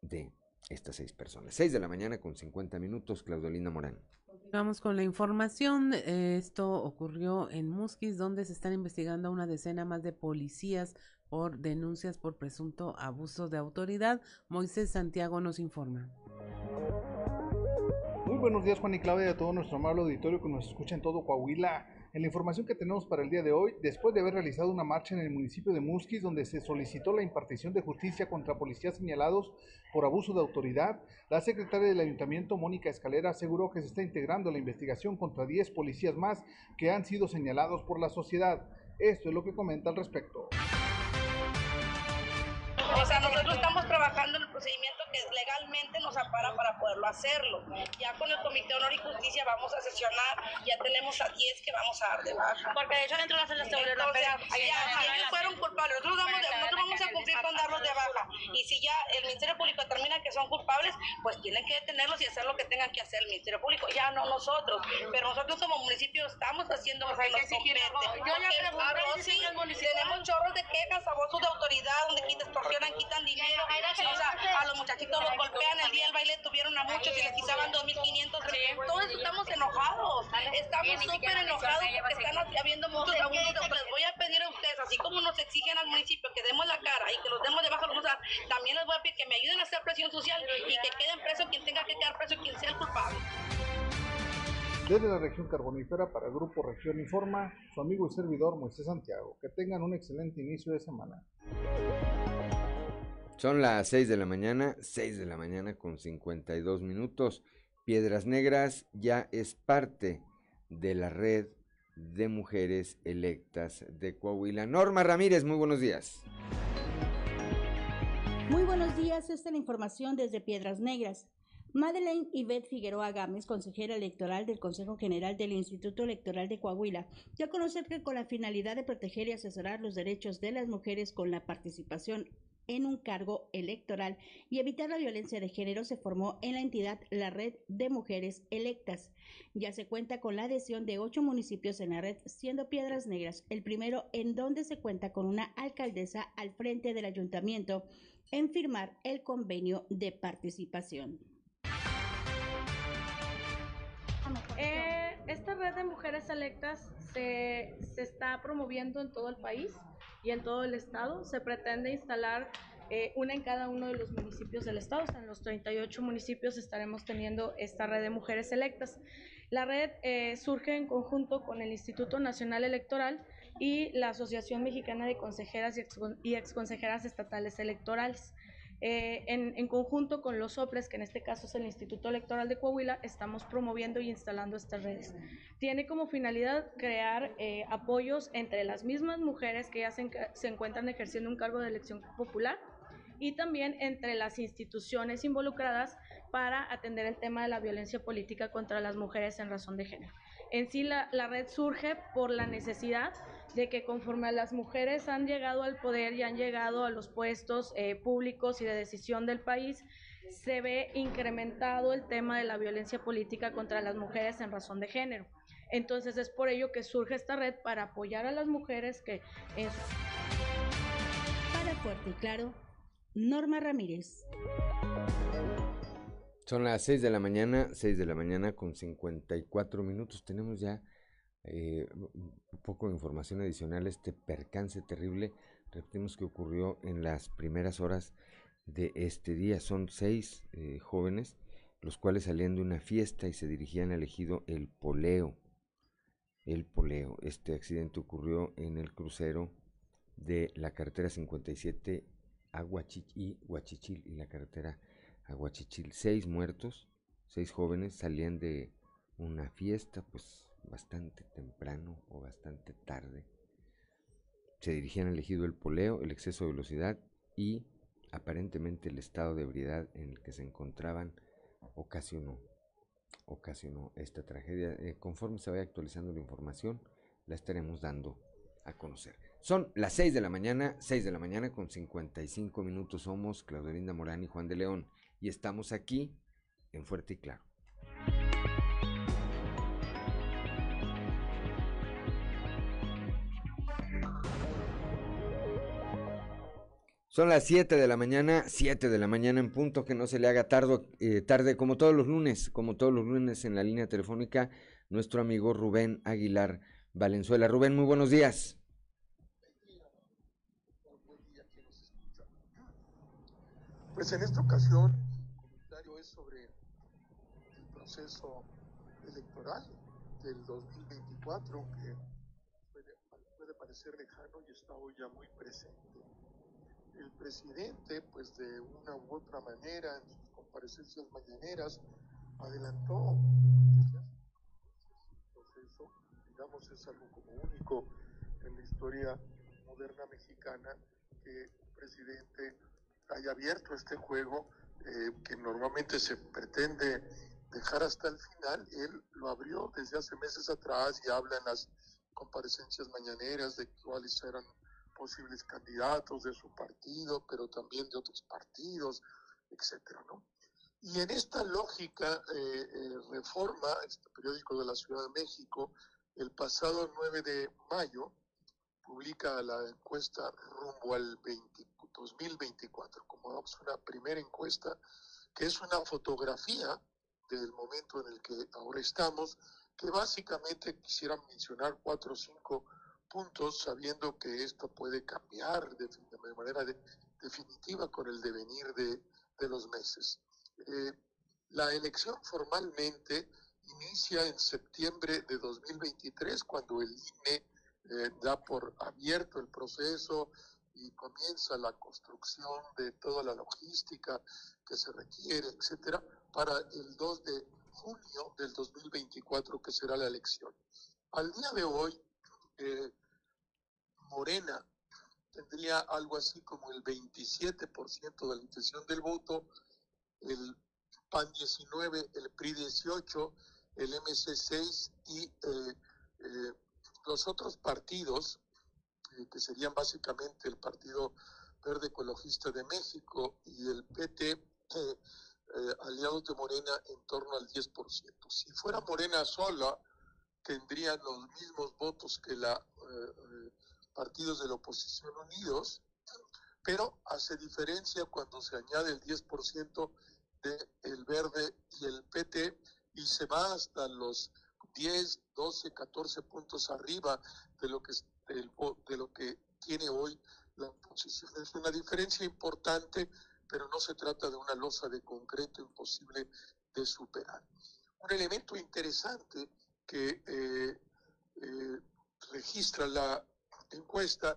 de estas seis personas. Seis de la mañana con 50 minutos, Claudolina Morán. Vamos con la información. Esto ocurrió en Musquis, donde se están investigando a una decena más de policías por denuncias por presunto abuso de autoridad. Moisés Santiago nos informa. Muy buenos días, Juan y Claudia, y a todo nuestro amable auditorio que nos escucha en todo Coahuila. En la información que tenemos para el día de hoy, después de haber realizado una marcha en el municipio de Musquis, donde se solicitó la impartición de justicia contra policías señalados por abuso de autoridad, la secretaria del ayuntamiento, Mónica Escalera, aseguró que se está integrando la investigación contra 10 policías más que han sido señalados por la sociedad. Esto es lo que comenta al respecto. O sea, nosotros estamos trabajando en el procedimiento que legalmente nos ampara para poderlo hacerlo. Ya con el Comité de Honor y Justicia vamos a sesionar, ya tenemos a 10 que vamos a dar de baja. Porque de hecho dentro de las celdas Entonces, ya, si ellos fueron culpables, nosotros vamos, nosotros vamos a cumplir con darlos de baja. Y si ya el Ministerio Público determina que son culpables, pues tienen que detenerlos y hacer lo que tengan que hacer el Ministerio Público, ya no nosotros. Pero nosotros como municipio estamos haciendo lo que nos compete. Yo ya pregunté A tenemos chorros de quejas, abusos de autoridad, donde quitan, extorsionan, quitan dinero. O sea, a los muchachitos los golpean, el día del baile tuvieron a muchos y les quitaban 2.500. Todos estamos enojados, estamos súper enojados porque están habiendo muchos abusos. Les voy a pedir a ustedes, así como nos exigen al municipio que demos la cara y que los demos de baja, los también les voy a pedir que me ayuden a hacer presión social y que queden presos quien tenga que quedar preso, quien sea el culpable. Desde la región carbonífera para el Grupo Región Informa, su amigo y servidor Moisés Santiago. Que tengan un excelente inicio de semana. Son las 6 de la mañana, 6 de la mañana con 52 minutos. Piedras Negras ya es parte de la red de mujeres electas de Coahuila. Norma Ramírez, muy buenos días. Muy buenos días, esta es la información desde Piedras Negras. Madeleine Yvette Figueroa Gámez, consejera electoral del Consejo General del Instituto Electoral de Coahuila, dio a conocer que con la finalidad de proteger y asesorar los derechos de las mujeres con la participación en un cargo electoral y evitar la violencia de género se formó en la entidad la Red de Mujeres Electas. Ya se cuenta con la adhesión de ocho municipios en la red, siendo Piedras Negras el primero en donde se cuenta con una alcaldesa al frente del ayuntamiento en firmar el convenio de participación. Eh, esta red de mujeres electas se, se está promoviendo en todo el país y en todo el estado. Se pretende instalar eh, una en cada uno de los municipios del estado. O sea, en los 38 municipios estaremos teniendo esta red de mujeres electas. La red eh, surge en conjunto con el Instituto Nacional Electoral y la Asociación Mexicana de Consejeras y, ex, y Exconsejeras Estatales Electorales. Eh, en, conjunto con los OPLES, que en este caso es el Instituto Electoral de Coahuila, estamos promoviendo y instalando estas redes. Tiene como finalidad crear eh, apoyos entre las mismas mujeres que ya se, encuentran ejerciendo un cargo de elección popular y también entre las instituciones involucradas para atender el tema de la violencia política contra las mujeres en razón de género. En sí, la red surge por la necesidad de que conforme las mujeres han llegado al poder y han llegado a los puestos eh, públicos y de decisión del país, se ve incrementado el tema de la violencia política contra las mujeres en razón de género. Entonces es por ello que surge esta red para apoyar a las mujeres que... En... Para Fuerte y Claro, Norma Ramírez. Son las 6 de la mañana, 6 de la mañana con 54 minutos. Tenemos ya eh, un poco de información adicional, este percance terrible, repetimos que ocurrió en las primeras horas de este día. Son seis eh, jóvenes, los cuales salían de una fiesta y se dirigían al ejido El Poleo. El Poleo. Este accidente ocurrió en el crucero de la carretera 57 a y Huachichil y la carretera Aguachichil. Seis muertos, seis jóvenes salían de una fiesta, pues bastante temprano o bastante tarde. Se dirigían al ejido el poleo, el exceso de velocidad y aparentemente el estado de ebriedad en el que se encontraban ocasionó, ocasionó esta tragedia. Eh, conforme se vaya actualizando la información, la estaremos dando a conocer. Son las 6 de la mañana, 6 de la mañana con 55 minutos. Somos Claudelinda Morán y Juan de León y estamos aquí en Fuerte y Claro. Son las 7 de la mañana, 7 de la mañana en punto, que no se le haga tarde, eh, tarde, como todos los lunes, como todos los lunes en la línea telefónica, nuestro amigo Rubén Aguilar Valenzuela. Rubén, muy buenos días. Pues en esta ocasión, el comentario es sobre el proceso electoral del 2024, que puede, puede parecer lejano y está hoy ya muy presente el presidente, pues de una u otra manera, en sus comparecencias mañaneras, adelantó proceso, digamos, es algo como único en la historia moderna mexicana que un presidente haya abierto este juego eh, que normalmente se pretende dejar hasta el final, él lo abrió desde hace meses atrás y habla en las comparecencias mañaneras de cuáles eran posibles candidatos de su partido, pero también de otros partidos, etcétera, ¿no? Y en esta lógica, eh, eh, Reforma, este periódico de la Ciudad de México, el pasado 9 de mayo, publica la encuesta rumbo al 2024, como vamos una primera encuesta, que es una fotografía del momento en el que ahora estamos, que básicamente quisiera mencionar cuatro o cinco puntos, sabiendo que esto puede cambiar de, manera de, definitiva con el devenir de, de los meses. Eh, la elección formalmente inicia en septiembre de 2023, cuando el INE eh, da por abierto el proceso y comienza la construcción de toda la logística que se requiere, etcétera, para el 2 de junio del 2024, que será la elección. Al día de hoy, Morena tendría algo así como el 27% de la intención del voto, el PAN 19, el PRI 18, el MC 6 y eh, eh, los otros partidos, eh, que serían básicamente el Partido Verde Ecologista de México y el PT, aliados de Morena, en torno al 10%. Si fuera Morena sola, tendrían los mismos votos que la partidos de la oposición unidos, pero hace diferencia cuando se añade el 10% del el verde y el PT y se va hasta los 10, 12, 14 puntos arriba de lo que, de lo que tiene hoy la oposición. Es una diferencia importante, pero no se trata de una losa de concreto imposible de superar. Un elemento interesante que eh, eh, registra la encuesta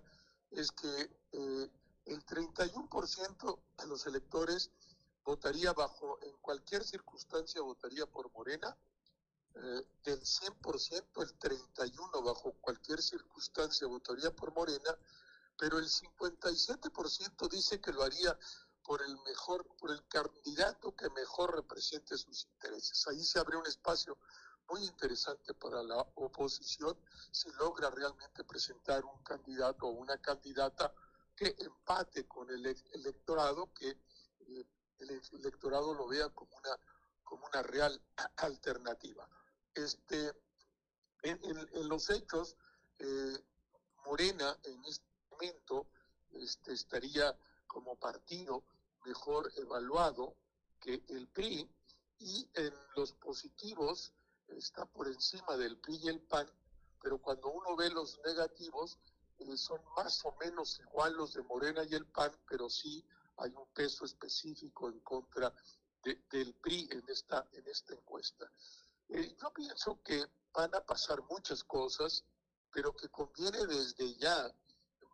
es que eh, el 31% de los electores votaría bajo, en cualquier circunstancia votaría por Morena, del 100%, el 31% bajo cualquier circunstancia votaría por Morena, pero el 57% dice que lo haría por el mejor, por el candidato que mejor represente sus intereses. Ahí se abre un espacio muy interesante para la oposición si logra realmente presentar un candidato o una candidata que empate con el electorado, que eh, el electorado lo vea como una, como una real <clears throat> alternativa. Este, en, los hechos, eh, Morena en este momento este, estaría como partido mejor evaluado que el PRI y en los positivos está por encima del PRI y el PAN, pero cuando uno ve los negativos, eh, son más o menos igual los de Morena y el PAN, pero sí hay un peso específico en contra del PRI en esta, en esta encuesta. Eh, yo pienso que van a pasar muchas cosas, pero que conviene desde ya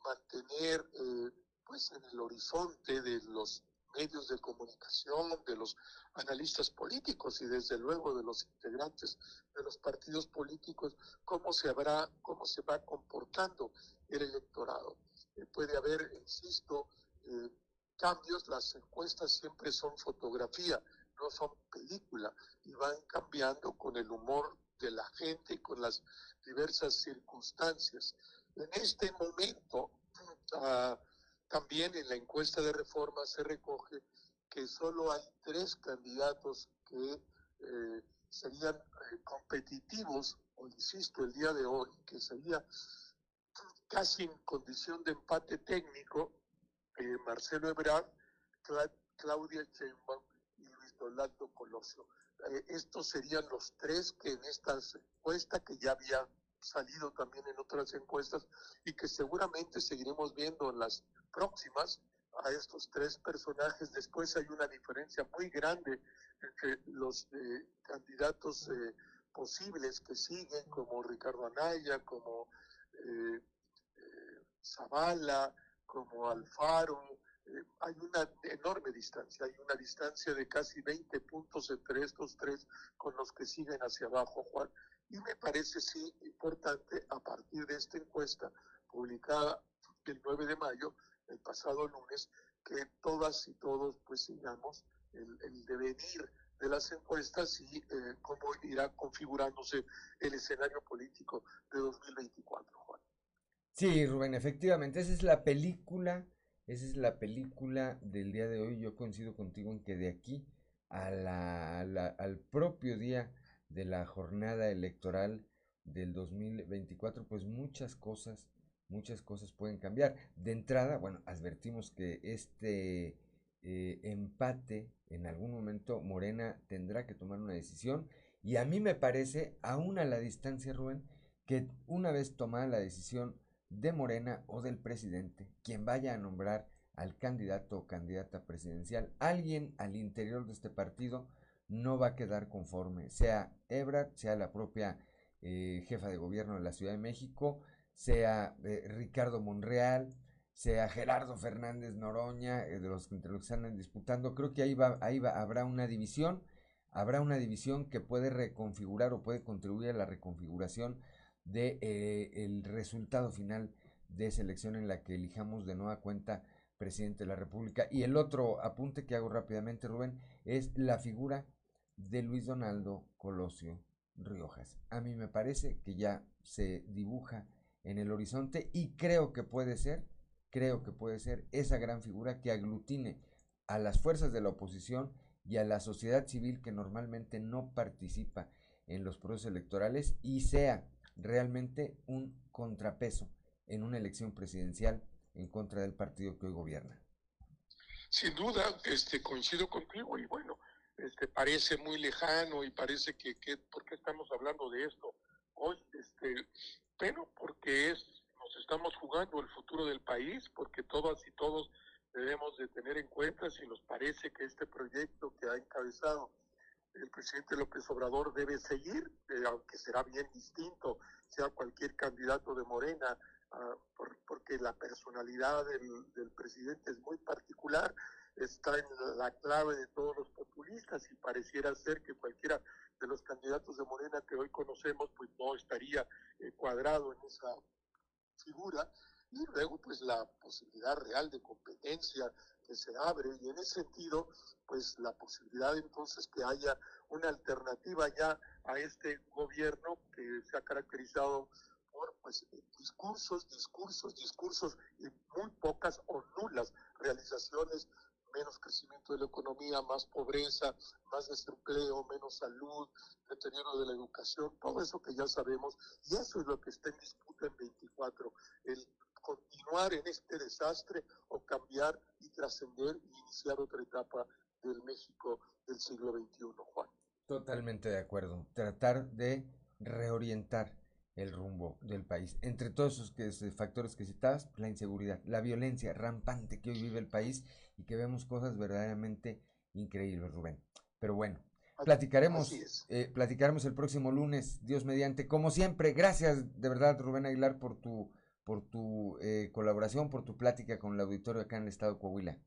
mantener eh, pues en el horizonte de los medios de comunicación, de los analistas políticos y desde luego de los integrantes de los partidos políticos, cómo se habrá, cómo se va comportando el electorado. Eh, puede haber, insisto, eh, cambios, las encuestas siempre son fotografía, no son película, y van cambiando con el humor de la gente y con las diversas circunstancias. En este momento, ah, también en la encuesta de reforma se recoge que solo hay tres candidatos que eh, serían eh, competitivos, o insisto, el día de hoy, que sería casi en condición de empate técnico, eh, Marcelo Ebrard, Claudia Sheinbaum y Luis Donaldo Colosio. estos serían los tres que en esta encuesta, que ya había salido también en otras encuestas y que seguramente seguiremos viendo en las próximas a estos tres personajes. Después hay una diferencia muy grande entre los eh, candidatos eh, posibles que siguen, como Ricardo Anaya, como eh, Zavala, como Alfaro. Hay una enorme distancia, hay una distancia de casi 20 puntos entre estos tres con los que siguen hacia abajo, Juan. Y me parece sí importante a partir de esta encuesta publicada el 9 de mayo, el pasado lunes, que todas y todos pues sigamos el, devenir de las encuestas y eh, cómo irá configurándose el escenario político de 2024, Juan. Sí, Rubén, efectivamente, esa es la película, esa es la película del día de hoy. Yo coincido contigo en que de aquí al propio día de la jornada electoral del 2024, pues muchas cosas muchas cosas pueden cambiar. De entrada, bueno, advertimos que este eh, empate en algún momento Morena tendrá que tomar una decisión y a mí me parece, aún a la distancia, Rubén, que una vez tomada la decisión de Morena o del presidente, quien vaya a nombrar al candidato o candidata presidencial, alguien al interior de este partido no va a quedar conforme, sea Ebrard, sea la propia eh, jefa de gobierno de la Ciudad de México, sea eh, Ricardo Monreal, sea Gerardo Fernández Noroña, eh, de los entre los que están disputando, creo que ahí va, ahí va, habrá una división, habrá una división que puede reconfigurar o puede contribuir a la reconfiguración de eh, resultado final de esa elección en la que elijamos de nueva cuenta presidente de la República. Y el otro apunte que hago rápidamente, Rubén, es la figura de Luis Donaldo Colosio Riojas. A mí me parece que ya se dibuja en el horizonte y creo que puede ser, creo que puede ser esa gran figura que aglutine a las fuerzas de la oposición y a la sociedad civil que normalmente no participa en los procesos electorales y sea realmente un contrapeso en una elección presidencial en contra del partido que hoy gobierna. Sin duda, este, coincido contigo y bueno, este, parece muy lejano y parece que, que, ¿por qué estamos hablando de esto hoy? Este, pero porque es, nos estamos jugando el futuro del país, porque todas y todos debemos de tener en cuenta si nos parece que este proyecto que ha encabezado el presidente López Obrador debe seguir, eh, aunque será bien distinto, sea cualquier candidato de Morena, por, porque la personalidad del, del, presidente es muy particular, está en la clave de todos los populistas y pareciera ser que cualquiera de los candidatos de Morena que hoy conocemos pues no estaría eh, cuadrado en esa figura y luego pues la posibilidad real de competencia que se abre. Y en ese sentido pues la posibilidad entonces que haya una alternativa ya a este gobierno que se ha caracterizado por pues discursos, discursos, discursos y muy pocas o nulas realizaciones menos crecimiento de la economía, más pobreza, más desempleo, menos salud, deterioro de la educación, todo eso que ya sabemos, y eso es lo que está en disputa en 24, el continuar en este desastre o cambiar y trascender y iniciar otra etapa del México del siglo XXI, Juan. Totalmente de acuerdo. Tratar de reorientar el rumbo del país. Entre todos esos factores que citabas, la inseguridad, la violencia rampante que hoy vive el país y que vemos cosas verdaderamente increíbles, Rubén. Pero bueno, platicaremos, eh, platicaremos el próximo lunes, Dios mediante, como siempre. Gracias de verdad, Rubén Aguilar, por tu por tu eh, colaboración, por tu plática con el auditorio acá en el estado de Coahuila.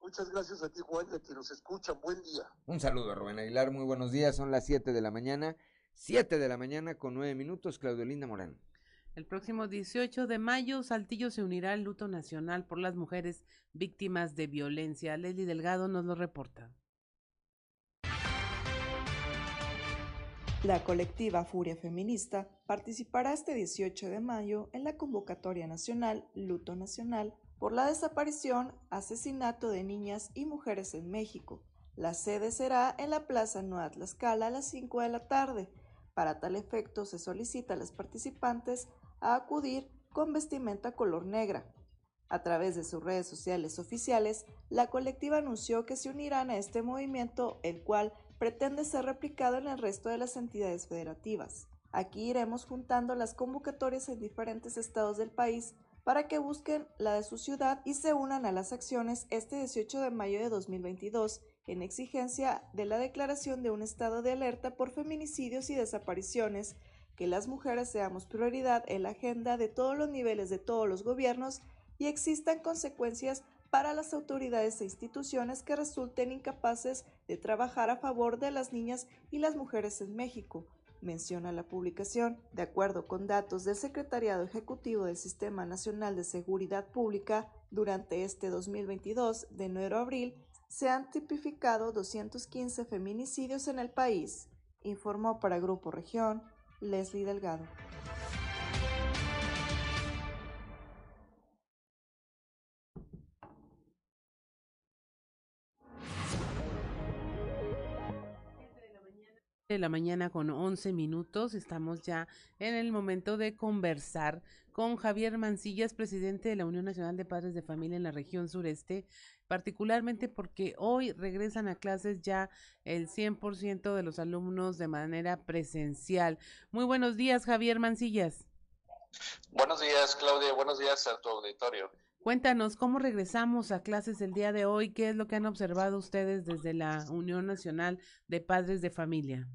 Muchas gracias a ti, Juan, y a quienes nos escuchan. Buen día. Un saludo a Rubén Aguilar, muy buenos días. Son las 7 de la mañana, 7 de la mañana con 9 minutos. Claudio Linda Morán. El próximo 18 de mayo, Saltillo se unirá al luto nacional por las mujeres víctimas de violencia. Leslie Delgado nos lo reporta. La colectiva Furia Feminista participará este 18 de mayo en la convocatoria nacional Luto Nacional por la desaparición, asesinato de niñas y mujeres en México. La sede será en la Plaza Nueva Tlaxcala a las 5 de la tarde. Para tal efecto se solicita a las participantes a acudir con vestimenta color negra. A través de sus redes sociales oficiales, la colectiva anunció que se unirán a este movimiento, el cual pretende ser replicado en el resto de las entidades federativas. Aquí iremos juntando las convocatorias en diferentes estados del país para que busquen la de su ciudad y se unan a las acciones este 18 de mayo de 2022 en exigencia de la declaración de un estado de alerta por feminicidios y desapariciones, que las mujeres seamos prioridad en la agenda de todos los niveles de todos los gobiernos y existan consecuencias para las autoridades e instituciones que resulten incapaces de trabajar a favor de las niñas y las mujeres en México, menciona la publicación. De acuerdo con datos del Secretariado Ejecutivo del Sistema Nacional de Seguridad Pública, durante este 2022, de enero a abril, se han tipificado 215 feminicidios en el país, informó para Grupo Región Leslie Delgado. De la mañana con 11 minutos. Estamos ya en el momento de conversar con Javier Mancillas, presidente de la Unión Nacional de Padres de Familia en la región sureste, particularmente porque hoy regresan a clases ya el 100% de los alumnos de manera presencial. Muy buenos días, Javier Mancillas. Buenos días, Claudia. Buenos días a tu auditorio. Cuéntanos cómo regresamos a clases el día de hoy, qué es lo que han observado ustedes desde la Unión Nacional de Padres de Familia.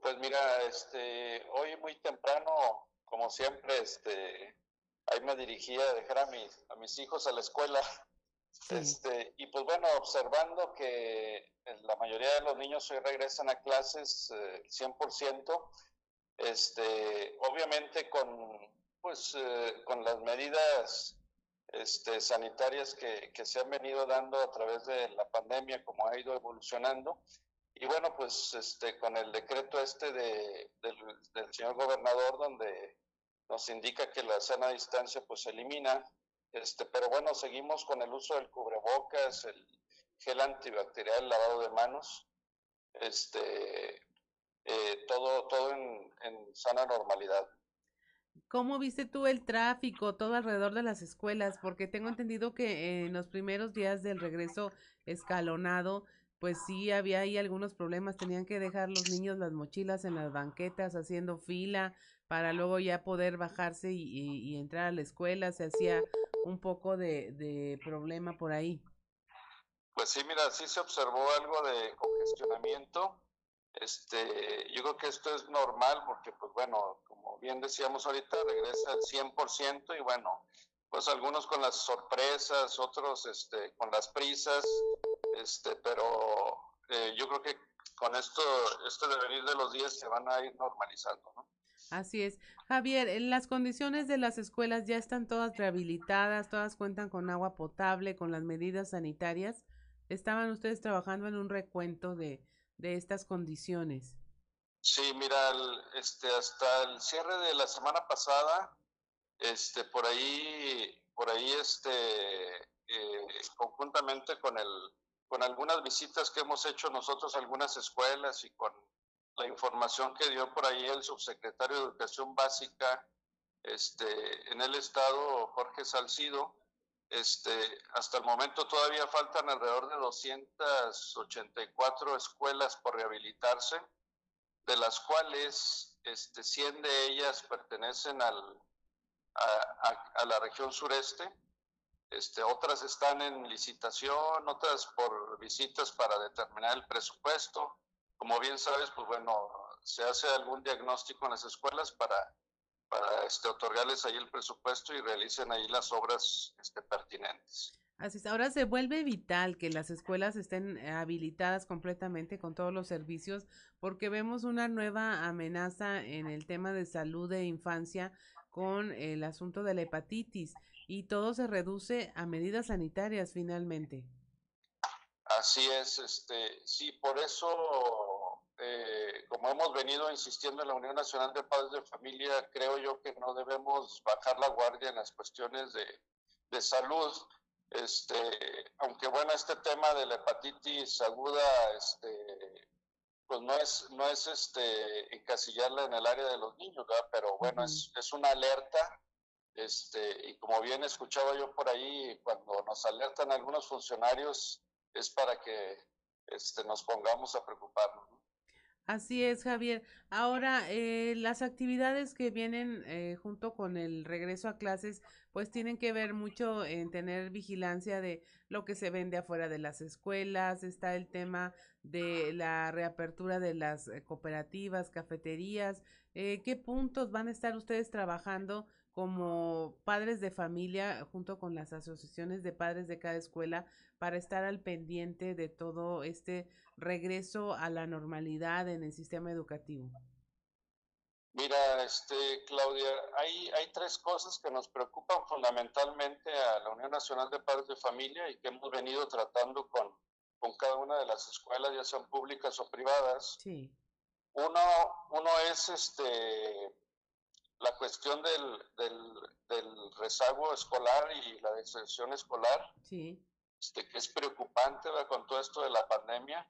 Pues mira, este, hoy muy temprano, como siempre, este, ahí me dirigía a dejar a mis, a mis hijos a la escuela, sí. este, y pues bueno, observando que la mayoría de los niños hoy regresan a clases eh, 100%, este, obviamente con, pues, eh, con las medidas este, sanitarias que, se han venido dando a través de la pandemia, como ha ido evolucionando. Y bueno, pues este, con el decreto este de, del, señor gobernador, donde nos indica que la sana distancia pues se elimina, este, pero bueno, seguimos con el uso del cubrebocas, el gel antibacterial, lavado de manos, este, eh, todo, todo en, en sana normalidad. ¿Cómo viste tú el tráfico todo alrededor de las escuelas? Porque tengo entendido que en los primeros días del regreso escalonado pues sí había ahí algunos problemas, tenían que dejar los niños las mochilas en las banquetas haciendo fila para luego ya poder bajarse y, y entrar a la escuela, se hacía un poco de, de problema por ahí. Pues sí, mira, sí se observó algo de congestionamiento. Este, yo creo que esto es normal porque, pues bueno, como bien decíamos ahorita, regresa al 100% y bueno, pues algunos con las sorpresas, otros este, con las prisas, este, pero eh, yo creo que con esto, este devenir de los días se van a ir normalizando, ¿no? Así es. Javier, las condiciones de las escuelas ya están todas rehabilitadas, todas cuentan con agua potable, con las medidas sanitarias estaban ustedes trabajando en un recuento de, de estas condiciones. Sí, mira, este, hasta el cierre de la semana pasada, este, por ahí, por ahí, este, eh, conjuntamente con el, con algunas visitas que hemos hecho nosotros a algunas escuelas y con la información que dio por ahí el subsecretario de Educación Básica, este, en el estado, Jorge Salcido, este, hasta el momento todavía faltan alrededor de 284 escuelas por rehabilitarse, de las cuales este, 100 de ellas pertenecen al, a, la región sureste. Este, otras están en licitación, otras por visitas para determinar el presupuesto. Como bien sabes, pues bueno, se hace algún diagnóstico en las escuelas para para este, otorgarles ahí el presupuesto y realicen ahí las obras este, pertinentes. Así es, ahora se vuelve vital que las escuelas estén habilitadas completamente con todos los servicios porque vemos una nueva amenaza en el tema de salud de infancia con el asunto de la hepatitis y todo se reduce a medidas sanitarias finalmente. Así es, este, sí, por eso eh, como hemos venido insistiendo en la Unión Nacional de Padres de Familia, creo yo que no debemos bajar la guardia en las cuestiones de, de salud. Este, aunque bueno, este tema de la hepatitis aguda, este, pues no es, no es este, encasillarla en el área de los niños, ¿verdad? pero bueno, es, es una alerta. Este, y como bien escuchaba yo por ahí, cuando nos alertan algunos funcionarios, es para que este, nos pongamos a preocuparnos. Así es, Javier. Ahora, eh, las actividades que vienen eh, junto con el regreso a clases, pues tienen que ver mucho en tener vigilancia de lo que se vende afuera de las escuelas. Está el tema de la reapertura de las eh, cooperativas, cafeterías. ¿Qué puntos van a estar ustedes trabajando como padres de familia junto con las asociaciones de padres de cada escuela para estar al pendiente de todo este regreso a la normalidad en el sistema educativo? Mira, este, Claudia, hay, hay tres cosas que nos preocupan fundamentalmente a la Unión Nacional de Padres de Familia y que hemos venido tratando con, con cada una de las escuelas, ya sean públicas o privadas. Sí. Uno, uno es este, la cuestión del, del, rezago escolar y la deserción escolar, sí. este, que es preocupante con todo esto de la pandemia.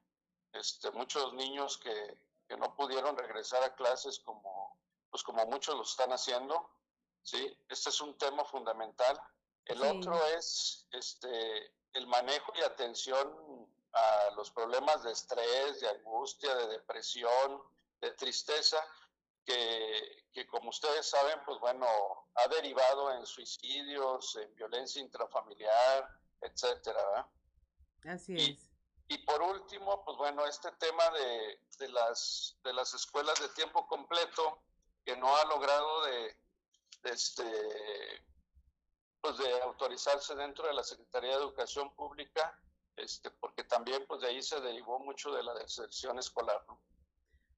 Este, muchos niños que, que, no pudieron regresar a clases como, pues como muchos lo están haciendo. ¿sí? Este es un tema fundamental. El otro es este, el manejo y atención a los problemas de estrés, de angustia, de depresión, de tristeza, que, que, como ustedes saben, pues bueno, ha derivado en suicidios, en violencia intrafamiliar, etcétera. Así es. Y por último, pues bueno, este tema de, de, las, de las escuelas de tiempo completo, que no ha logrado de, este, pues de autorizarse dentro de la Secretaría de Educación Pública, este, porque también pues de ahí se derivó mucho de la deserción escolar, ¿no?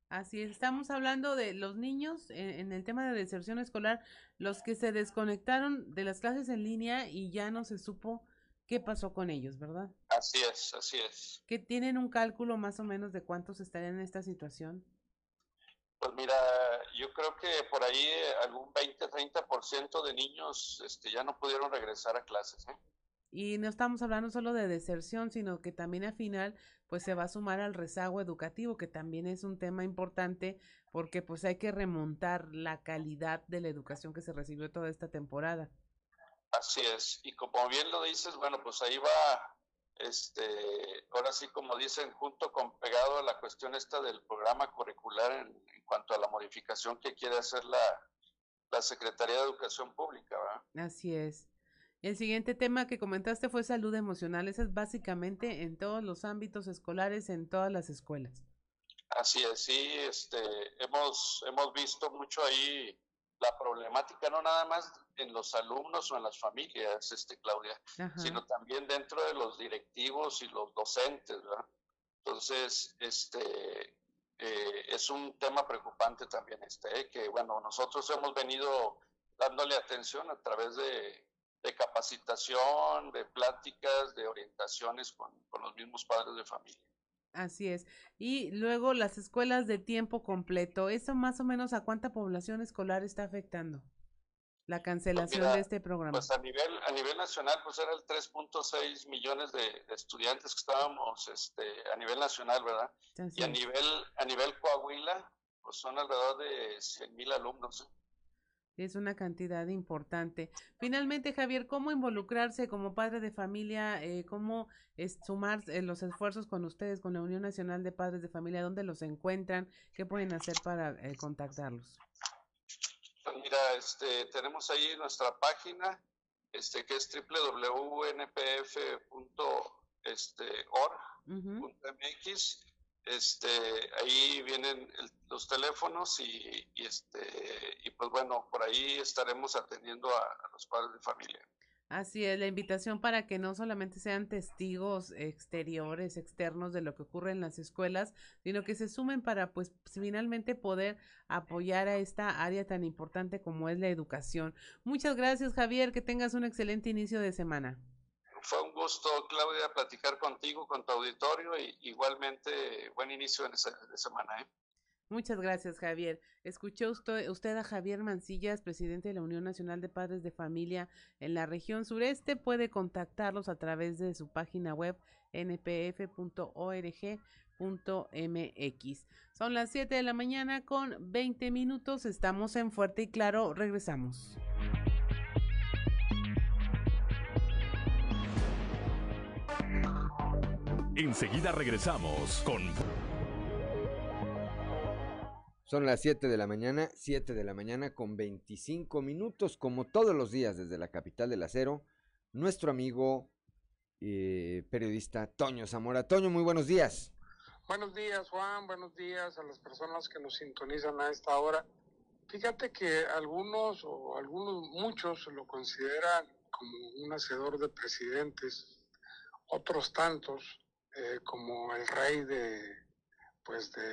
Así es, estamos hablando de los niños en, en, el tema de deserción escolar, los que se desconectaron de las clases en línea y ya no se supo qué pasó con ellos, ¿verdad? Así es, así es. ¿Que tienen un cálculo más o menos de cuántos estarían en esta situación? Pues mira, yo creo que por ahí algún 20-30% de niños este, ya no pudieron regresar a clases. ¿eh? Y no estamos hablando solo de deserción, sino que también al final pues se va a sumar al rezago educativo, que también es un tema importante porque pues hay que remontar la calidad de la educación que se recibió toda esta temporada. Así es, y como bien lo dices, bueno, pues ahí va este, ahora sí como dicen, junto con pegado a la cuestión esta del programa curricular en, en cuanto a la modificación que quiere hacer la, la Secretaría de Educación Pública, ¿verdad? Así es. El siguiente tema que comentaste fue salud emocional. Eso es básicamente en todos los ámbitos escolares, en todas las escuelas. Así es, sí, este, hemos, hemos visto mucho ahí la problemática, no nada más en los alumnos o en las familias, este, Claudia, Ajá. sino también dentro de los directivos y los docentes, ¿verdad? Entonces, este, eh, es un tema preocupante también este, ¿eh? que bueno, nosotros hemos venido dándole atención a través de, de capacitación, de pláticas, de orientaciones con, con los mismos padres de familia. Así es. Y luego las escuelas de tiempo completo. ¿Eso más o menos a cuánta población escolar está afectando? La cancelación Mira, de este programa. Pues a nivel, a nivel nacional, pues era el 3.6 millones de, de estudiantes que estábamos este, a nivel nacional, ¿verdad? Así Y a nivel, a nivel Coahuila, pues son alrededor de 100 mil alumnos. Es una cantidad importante. Finalmente, Javier, ¿cómo involucrarse como padre de familia? Eh, ¿Cómo es, sumar eh, los esfuerzos con ustedes, con la Unión Nacional de Padres de Familia? ¿Dónde los encuentran? ¿Qué pueden hacer para eh, contactarlos? Pues mira, este, tenemos ahí nuestra página, este, que es www.npf.org.mx. Este, ahí vienen el- los teléfonos y, y, este, y pues bueno, por ahí estaremos atendiendo a, a los padres de familia. Así es, la invitación para que no solamente sean testigos exteriores, externos de lo que ocurre en las escuelas, sino que se sumen para, pues, finalmente poder apoyar a esta área tan importante como es la educación. Muchas gracias, Javier, que tengas un excelente inicio de semana. Fue un gusto, Claudia, platicar contigo, con tu auditorio y igualmente buen inicio de, se- de semana. ¿eh? Muchas gracias, Javier. Escuchó usted, usted a Javier Mancillas, presidente de la Unión Nacional de Padres de Familia en la región sureste. Puede contactarlos a través de su página web npf.org.mx. Son las 7 de la mañana con 20 minutos. Estamos en Fuerte y Claro. Regresamos. Enseguida regresamos con Son las 7 de la mañana, 7 de la mañana con 25 minutos, como todos los días desde la capital del acero, nuestro amigo eh, periodista Toño Zamora. Toño, muy buenos días. Buenos días, Juan. Buenos días a las personas que nos sintonizan a esta hora. Fíjate que algunos o algunos, muchos lo consideran como un hacedor de presidentes, otros tantos eh, como el rey de, pues de,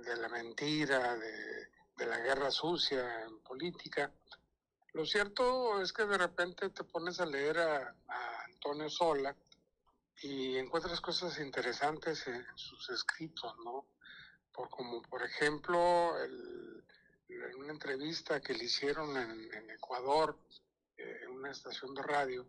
de la mentira, de, de la guerra sucia en política. Lo cierto es que de repente te pones a leer a, Antonio Sola y encuentras cosas interesantes en sus escritos, ¿no? Por, como por ejemplo, en una entrevista que le hicieron en, en Ecuador, eh, en una estación de radio,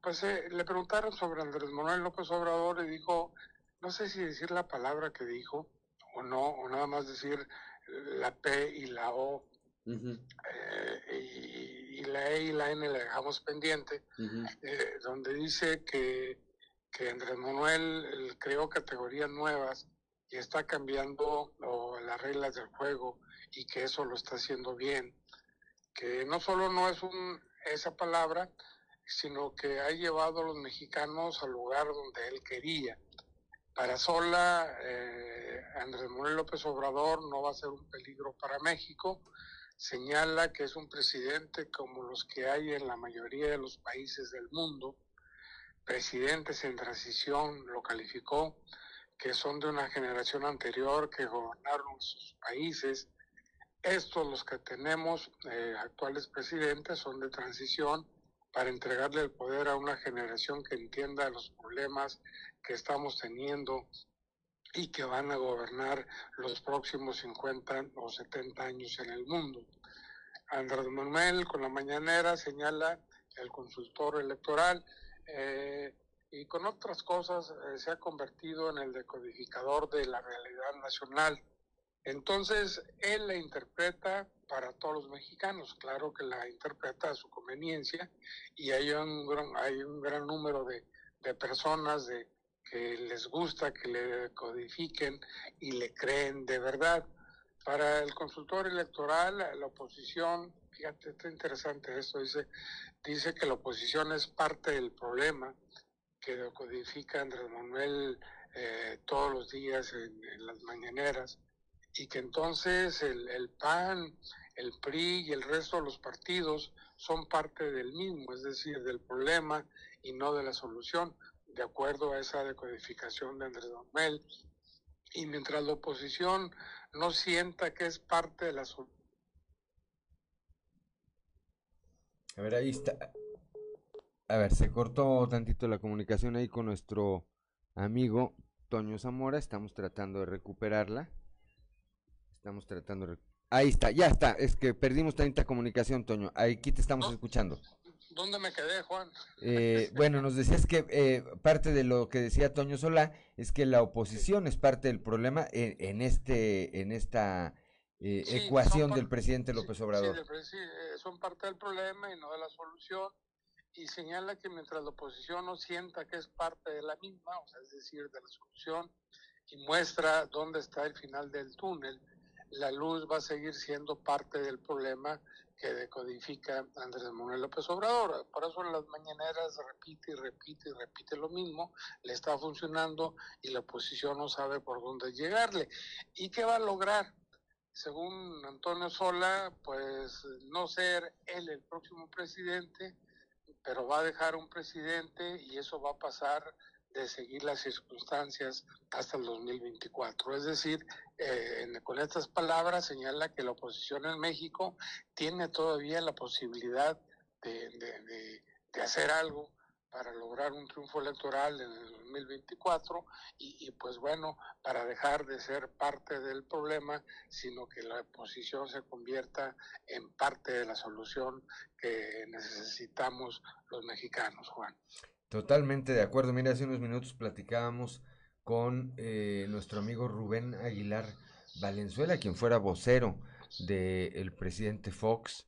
pues eh, le preguntaron sobre Andrés Manuel López Obrador y dijo, no sé si decir la palabra que dijo o no, o nada más decir la P y la O, eh, y, y la E y la N la dejamos pendiente, eh, donde dice que, que Andrés Manuel creó categorías nuevas y está cambiando o, las reglas del juego y que eso lo está haciendo bien. Que no solo no es un, esa palabra, sino que ha llevado a los mexicanos al lugar donde él quería. Para sola, eh, Andrés Manuel López Obrador no va a ser un peligro para México. Señala que es un presidente como los que hay en la mayoría de los países del mundo. Presidentes en transición lo calificó, que son de una generación anterior que gobernaron sus países. Estos, los que tenemos eh, actuales presidentes, son de transición para entregarle el poder a una generación que entienda los problemas que estamos teniendo y que van a gobernar los próximos 50 o 70 años en el mundo. Andrés Manuel con la mañanera señala el consultor electoral eh, y con otras cosas eh, se ha convertido en el decodificador de la realidad nacional. Entonces, él la interpreta para todos los mexicanos, claro que la interpreta a su conveniencia y hay un gran, hay un gran número de, de personas de, que les gusta que le codifiquen y le creen de verdad. Para el consultor electoral, la oposición, fíjate, está interesante esto, dice, dice que la oposición es parte del problema que lo codifica Andrés Manuel eh, todos los días en, las mañaneras y que entonces el PAN, el PRI y el resto de los partidos son parte del mismo, es decir, del problema y no de la solución, de acuerdo a esa decodificación de Andrés Manuel. Y mientras la oposición no sienta que es parte de la solución. A ver, ahí está. A ver, se cortó tantito la comunicación ahí con nuestro amigo Toño Zamora. Estamos tratando de recuperarla. Estamos tratando de... Ahí está, ya está. Es que perdimos tanta comunicación, Toño. Aquí te estamos escuchando. ¿Dónde me quedé, Juan? Eh, bueno, nos decías que eh, parte de lo que decía Toño Solá es que la oposición es parte del problema en, en este, en esta eh, sí, ecuación del presidente López Obrador. Sí, sí, son parte del problema y no de la solución. Y señala que mientras la oposición no sienta que es parte de la misma, o sea, es decir, de la solución, y muestra dónde está el final del túnel, la luz va a seguir siendo parte del problema que decodifica Andrés Manuel López Obrador. Por eso en las mañaneras repite y repite y repite lo mismo, le está funcionando y la oposición no sabe por dónde llegarle. ¿Y qué va a lograr? Según Antonio Sola, pues no ser él el próximo presidente, pero va a dejar un presidente y eso va a pasar de seguir las circunstancias hasta el 2024. Es decir, eh, con estas palabras señala que la oposición en México tiene todavía la posibilidad de, hacer algo para lograr un triunfo electoral en el 2024 y, y, pues bueno, para dejar de ser parte del problema, sino que la oposición se convierta en parte de la solución que necesitamos los mexicanos, Juan. Totalmente de acuerdo. Mira, hace unos minutos platicábamos con eh, nuestro amigo Rubén Aguilar Valenzuela, quien fuera vocero del de presidente Fox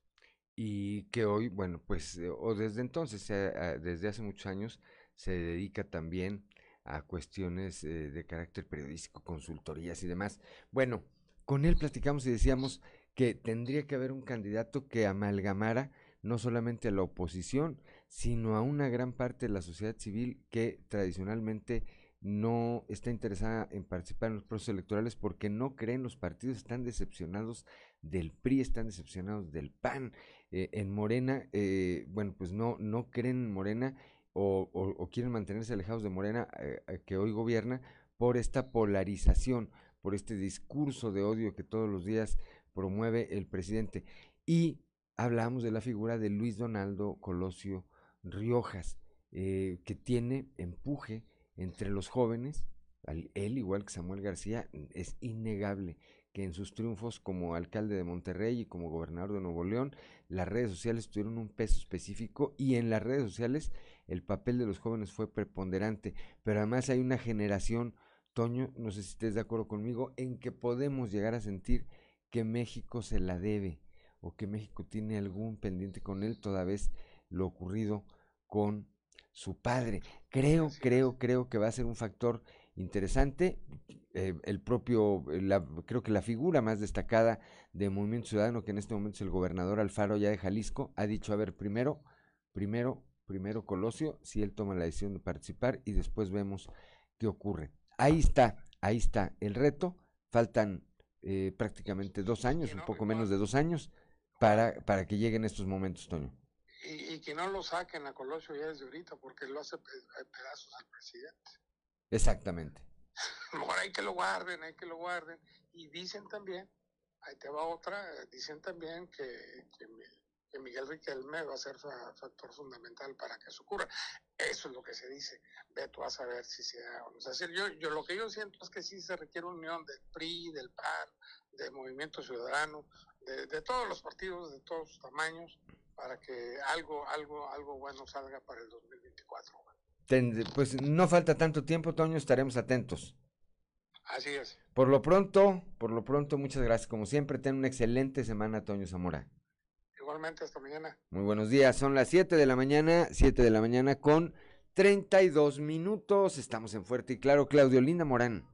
y que hoy, bueno, pues, eh, o desde entonces, desde hace muchos años, se dedica también a cuestiones eh, de carácter periodístico, consultorías y demás. Bueno, con él platicamos y decíamos que tendría que haber un candidato que amalgamara no solamente a la oposición, sino a una gran parte de la sociedad civil que tradicionalmente no está interesada en participar en los procesos electorales porque no creen los partidos, están decepcionados del PRI, están decepcionados del PAN. Eh, en Morena, eh, bueno, pues no, no creen en Morena o, o, o quieren mantenerse alejados de Morena eh, que hoy gobierna por esta polarización, por este discurso de odio que todos los días promueve el presidente. Y hablamos de la figura de Luis Donaldo Colosio Riojas, que tiene empuje entre los jóvenes, él igual que Samuel García, es innegable que en sus triunfos como alcalde de Monterrey y como gobernador de Nuevo León, las redes sociales tuvieron un peso específico y en las redes sociales el papel de los jóvenes fue preponderante, pero además hay una generación, Toño, no sé si estés de acuerdo conmigo, en que podemos llegar a sentir que México se la debe o que México tiene algún pendiente con él, toda vez lo ocurrido con su padre. Creo, creo, creo que va a ser un factor interesante. Eh, el propio, la, creo que la figura más destacada de Movimiento Ciudadano, que en este momento es el gobernador Alfaro ya de Jalisco, ha dicho, a ver, primero, primero, primero Colosio, si él toma la decisión de participar y después vemos qué ocurre. Ahí está, ahí está el reto. Faltan eh, prácticamente dos años, un poco menos de dos años, para, para que lleguen estos momentos, Toño y, y, que no lo saquen a Colosio ya desde ahorita porque lo hace pedazos al presidente. Exactamente. <laughs> Mejor hay que lo guarden, hay que lo guarden. Y dicen también, ahí te va otra, dicen también que, que, que Miguel Riquelme va a ser factor fundamental para que eso ocurra. Eso es lo que se dice. Ve tú a saber si se da o no. Decir, yo, yo lo que yo siento es que sí se requiere unión del PRI, del PAN, del Movimiento Ciudadano, de, de todos los partidos, de todos sus tamaños, para que algo, algo, algo bueno salga para el 2024. Pues no falta tanto tiempo, Toño, estaremos atentos. Así es. Por lo pronto, por lo pronto, muchas gracias. Como siempre, ten una excelente semana, Toño Zamora. Igualmente, hasta mañana. Muy buenos días, son las 7 de la mañana, 7 de la mañana con 32 minutos. Estamos en Fuerte y Claro. Claudio Linda Morán.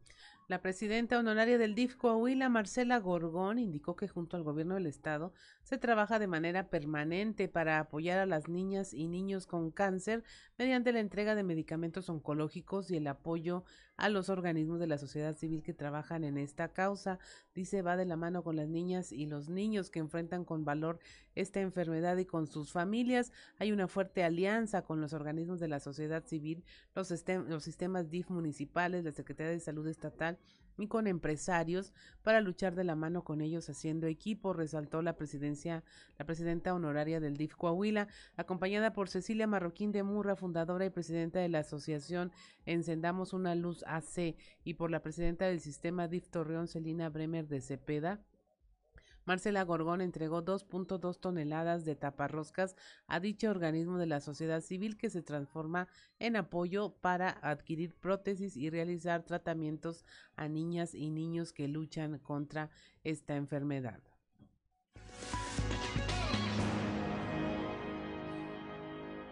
La presidenta honoraria del DIF Coahuila, Marcela Gorgón, indicó que junto al gobierno del estado se trabaja de manera permanente para apoyar a las niñas y niños con cáncer mediante la entrega de medicamentos oncológicos y el apoyo a los organismos de la sociedad civil que trabajan en esta causa. Dice, va de la mano con las niñas y los niños que enfrentan con valor esta enfermedad y con sus familias. Hay una fuerte alianza con los organismos de la sociedad civil, los, los sistemas DIF municipales, la Secretaría de Salud Estatal y con empresarios para luchar de la mano con ellos haciendo equipo, resaltó la presidencia, la presidenta honoraria del DIF Coahuila, acompañada por Cecilia Marroquín de Murra, fundadora y presidenta de la asociación Encendamos una Luz AC, y por la presidenta del sistema DIF Torreón, Celina Bremer de Cepeda. Marcela Gorgón entregó 2.2 toneladas de taparroscas a dicho organismo de la sociedad civil que se transforma en apoyo para adquirir prótesis y realizar tratamientos a niñas y niños que luchan contra esta enfermedad.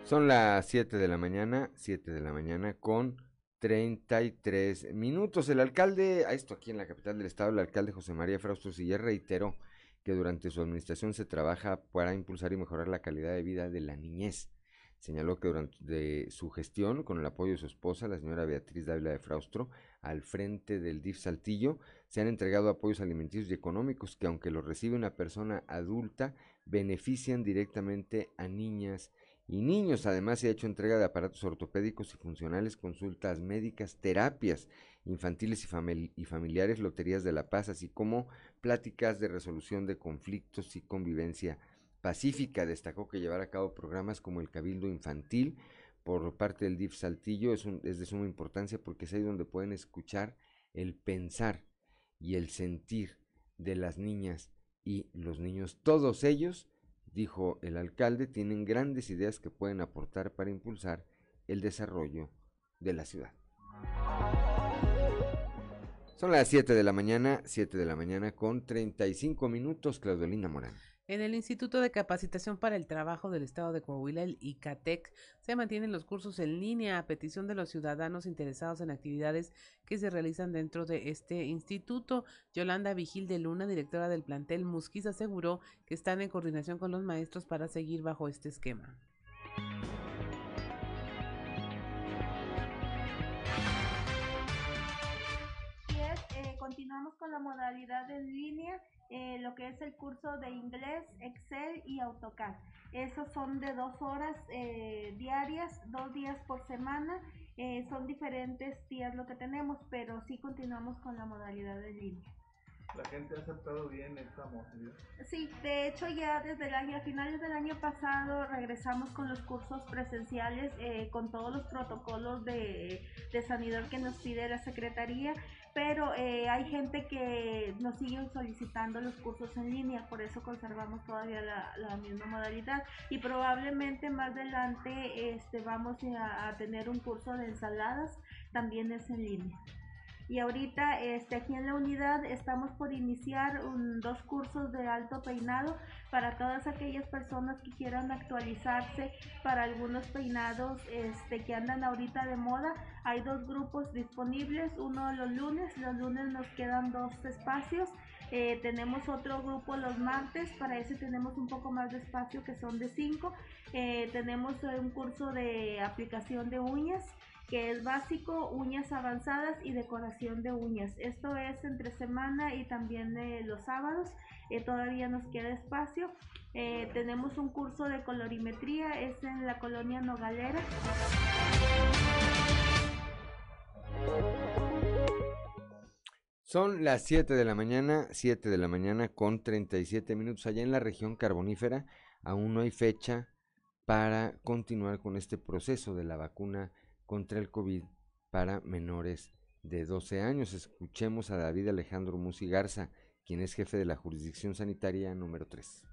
Son las 7 de la mañana, 7 de la mañana con 33 minutos. El alcalde, a esto aquí en la capital del estado, el alcalde José María Frausto Siller reiteró que durante su administración se trabaja para impulsar y mejorar la calidad de vida de la niñez. Señaló que durante su gestión, con el apoyo de su esposa, la señora Beatriz Dávila de Fraustro, al frente del DIF Saltillo, se han entregado apoyos alimenticios y económicos que, aunque los recibe una persona adulta, benefician directamente a niñas y niños. Además, se ha hecho entrega de aparatos ortopédicos y funcionales, consultas médicas, terapias infantiles y, familiares, loterías de la paz, así como pláticas de resolución de conflictos y convivencia pacífica. Destacó que llevar a cabo programas como el Cabildo Infantil por parte del DIF Saltillo es, es de suma importancia porque es ahí donde pueden escuchar el pensar y el sentir de las niñas y los niños. Todos ellos dijo el alcalde, tienen grandes ideas que pueden aportar para impulsar el desarrollo de la ciudad. Son las 7 de la mañana, 7 de la mañana con 35 minutos, Claudelina Morán. En el Instituto de Capacitación para el Trabajo del Estado de Coahuila, el ICATEC, se mantienen los cursos en línea a petición de los ciudadanos interesados en actividades que se realizan dentro de este instituto. Yolanda Vigil de Luna, directora del plantel Musquis, aseguró que están en coordinación con los maestros para seguir bajo este esquema. Eh, continuamos con la modalidad en línea eh, lo que es el curso de inglés, Excel y AutoCAD. Esos son de dos horas eh, diarias, dos días por semana. Eh, son diferentes días lo que tenemos, pero sí continuamos con la modalidad de línea. ¿La gente ha aceptado bien esta modalidad? Sí, de hecho ya desde el año, a finales del año pasado regresamos con los cursos presenciales con todos los protocolos de, de sanidad que nos pide la Secretaría pero eh, hay gente que nos sigue solicitando los cursos en línea, por eso conservamos todavía la, misma modalidad y probablemente más adelante este, vamos a tener un curso de ensaladas, también es en línea. Y ahorita este, aquí en la unidad estamos por iniciar dos cursos de alto peinado para todas aquellas personas que quieran actualizarse para algunos peinados este, que andan ahorita de moda. Hay dos grupos disponibles, uno los lunes, los lunes nos quedan dos espacios. Eh, tenemos otro grupo los martes, para ese tenemos un poco más de espacio que son de cinco. Eh, tenemos un curso de aplicación de uñas que es básico, uñas avanzadas y decoración de uñas. Esto es entre semana y también eh, los sábados. Eh, todavía nos queda espacio. Eh, tenemos un curso de colorimetría, es en la colonia Nogalera. Son las 7 de la mañana, 7 de la mañana con 37 minutos. Allá en la región carbonífera aún no hay fecha para continuar con este proceso de la vacuna contra el COVID para menores de 12 años. Escuchemos a David Alejandro Musi Garza, quien es jefe de la jurisdicción sanitaria número 3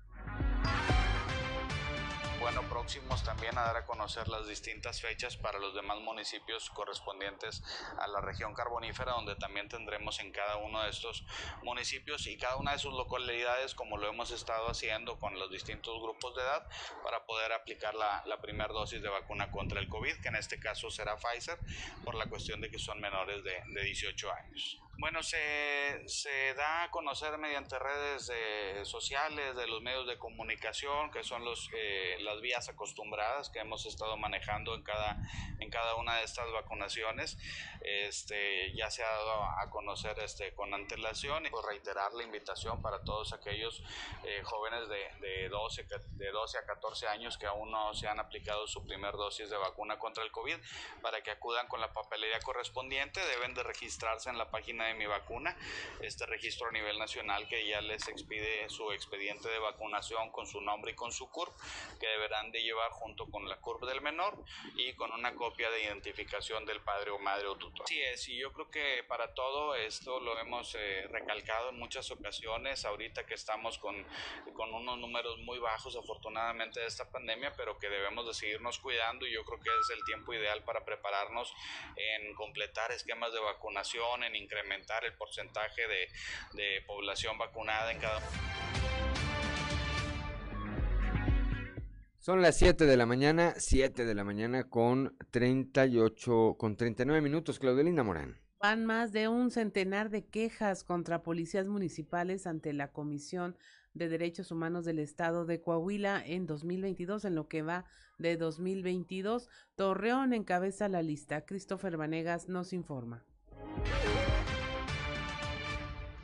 próximos también a dar a conocer las distintas fechas para los demás municipios correspondientes a la región carbonífera, donde también tendremos en cada uno de estos municipios y cada una de sus localidades, como lo hemos estado haciendo con los distintos grupos de edad, para poder aplicar la, la primera dosis de vacuna contra el COVID, que en este caso será Pfizer, por la cuestión de que son menores de 18 años. Bueno, se, se, da a conocer mediante redes eh, sociales, de los medios de comunicación, que son los, eh, las vías acostumbradas que hemos estado manejando en cada, en cada una de estas vacunaciones. Este, ya se ha dado a conocer este, con antelación y pues, reiterar la invitación para todos aquellos eh, jóvenes de, de, 12, de 12 a 14 años que aún no se han aplicado su primer dosis de vacuna contra el COVID para que acudan con la papelería correspondiente. Deben de registrarse en la página de mi vacuna, este registro a nivel nacional que ya les expide su expediente de vacunación con su nombre y con su CURP, que deberán de llevar junto con la CURP del menor y con una copia de identificación del padre o madre o tutor. Así es, y yo creo que para todo esto lo hemos eh, recalcado en muchas ocasiones, ahorita que estamos con, con unos números muy bajos afortunadamente de esta pandemia, pero que debemos de seguirnos cuidando y yo creo que es el tiempo ideal para prepararnos en completar esquemas de vacunación, en incrementar el porcentaje de, de población vacunada en cada Son las 7 de la mañana, 7 de la mañana con 38, con 39 minutos, Claudelina Morán. Van más de un centenar de quejas contra policías municipales ante la Comisión de Derechos Humanos del Estado de Coahuila en 2022, en lo que va de 2022. Torreón encabeza la lista. Christopher Vanegas nos informa.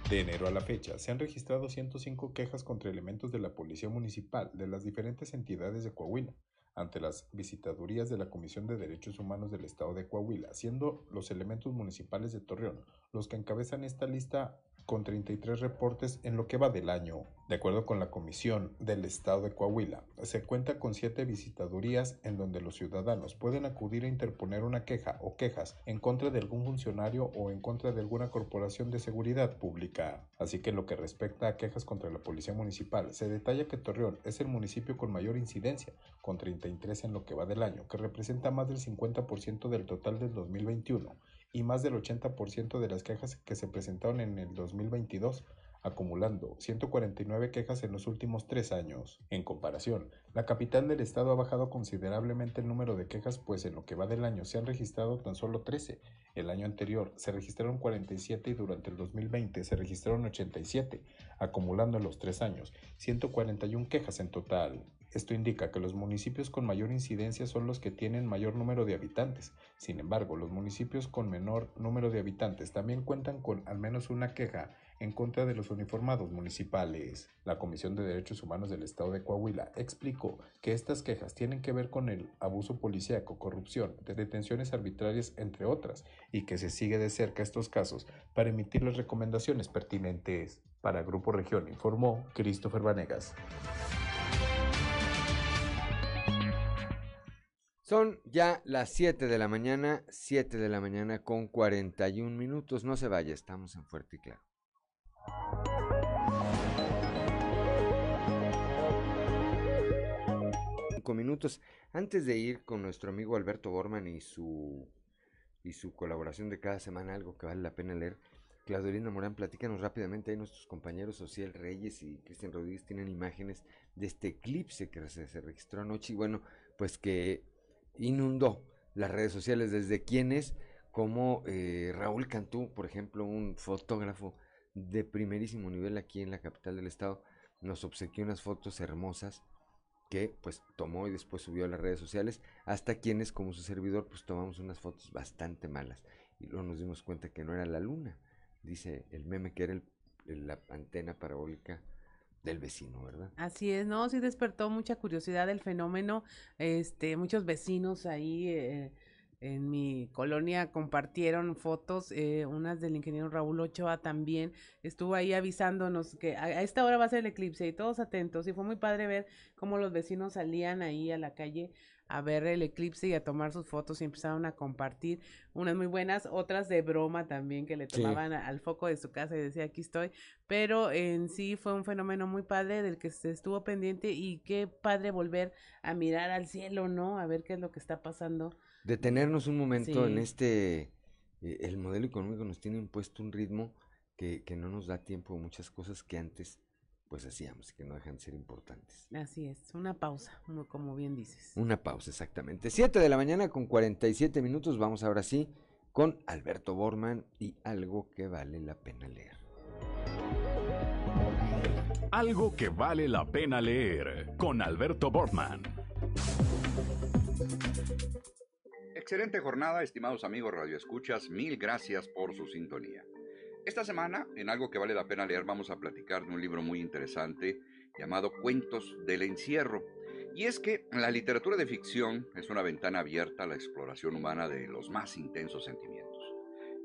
De enero a la fecha, se han registrado 105 quejas contra elementos de la Policía Municipal de las diferentes entidades de Coahuila ante las visitadurías de la Comisión de Derechos Humanos del Estado de Coahuila, siendo los elementos municipales de Torreón los que encabezan esta lista con 33 reportes en lo que va del año. De acuerdo con la Comisión del Estado de Coahuila, se cuenta con siete visitadurías en donde los ciudadanos pueden acudir a interponer una queja o quejas en contra de algún funcionario o en contra de alguna corporación de seguridad pública. Así que en lo que respecta a quejas contra la Policía Municipal, se detalla que Torreón es el municipio con mayor incidencia, con 33 en lo que va del año, que representa más del 50% del total del 2021 y más del 80% de las quejas que se presentaron en el 2022, acumulando 149 quejas en los últimos tres años. En comparación, la capital del estado ha bajado considerablemente el número de quejas, pues en lo que va del año se han registrado tan solo 13. El año anterior se registraron 47 y durante el 2020 se registraron 87, acumulando en los tres años 141 quejas en total. Esto indica que los municipios con mayor incidencia son los que tienen mayor número de habitantes. Sin embargo, los municipios con menor número de habitantes también cuentan con al menos una queja en contra de los uniformados municipales. La Comisión de Derechos Humanos del Estado de Coahuila explicó que estas quejas tienen que ver con el abuso policíaco, corrupción, de detenciones arbitrarias, entre otras, y que se sigue de cerca estos casos para emitir las recomendaciones pertinentes. Para Grupo Región informó Christopher Vanegas. Son ya las 7 de la mañana, 7 de la mañana con 41 minutos. No se vaya, estamos en Fuerte y Claro. Cinco minutos. Antes de ir con nuestro amigo Alberto Borman y su, y su colaboración de cada semana, algo que vale la pena leer, Claudelina Morán, platícanos rápidamente. Ahí nuestros compañeros Social Reyes y Cristian Rodríguez tienen imágenes de este eclipse que se, se registró anoche. Y bueno, pues que inundó las redes sociales. Desde quienes como eh, Raúl Cantú, por ejemplo, un fotógrafo de primerísimo nivel aquí en la capital del estado, nos obsequió unas fotos hermosas que pues tomó y después subió a las redes sociales, hasta quienes como su servidor pues tomamos unas fotos bastante malas y luego nos dimos cuenta que no era la luna, dice el meme que era el, la antena parabólica del vecino, ¿verdad? Así es, no, sí despertó mucha curiosidad el fenómeno, este, muchos vecinos ahí eh, en mi colonia compartieron fotos, eh, unas del ingeniero Raúl Ochoa también, estuvo ahí avisándonos que a, esta hora va a ser el eclipse y todos atentos y fue muy padre ver cómo los vecinos salían ahí a la calle a ver el eclipse y a tomar sus fotos y empezaron a compartir unas muy buenas, otras de broma también que le tomaban al foco de su casa y decía aquí estoy, pero en sí fue un fenómeno muy padre del que se estuvo pendiente y qué padre volver a mirar al cielo, ¿no? A ver qué es lo que está pasando. Detenernos un momento en este, eh, el modelo económico nos tiene impuesto un ritmo que, que no nos da tiempo a muchas cosas que antes pues hacíamos, que no dejan de ser importantes. Así es, una pausa, como bien dices. Una pausa, exactamente. Siete de la mañana con 47 minutos, vamos ahora sí con Alberto Borman y algo que vale la pena leer. Algo que vale la pena leer con Alberto Borman. Excelente jornada, estimados amigos radioescuchas, mil gracias por su sintonía. Esta semana, en algo que vale la pena leer, vamos a platicar de un libro muy interesante llamado Cuentos del Encierro. Y es que la literatura de ficción es una ventana abierta a la exploración humana de los más intensos sentimientos.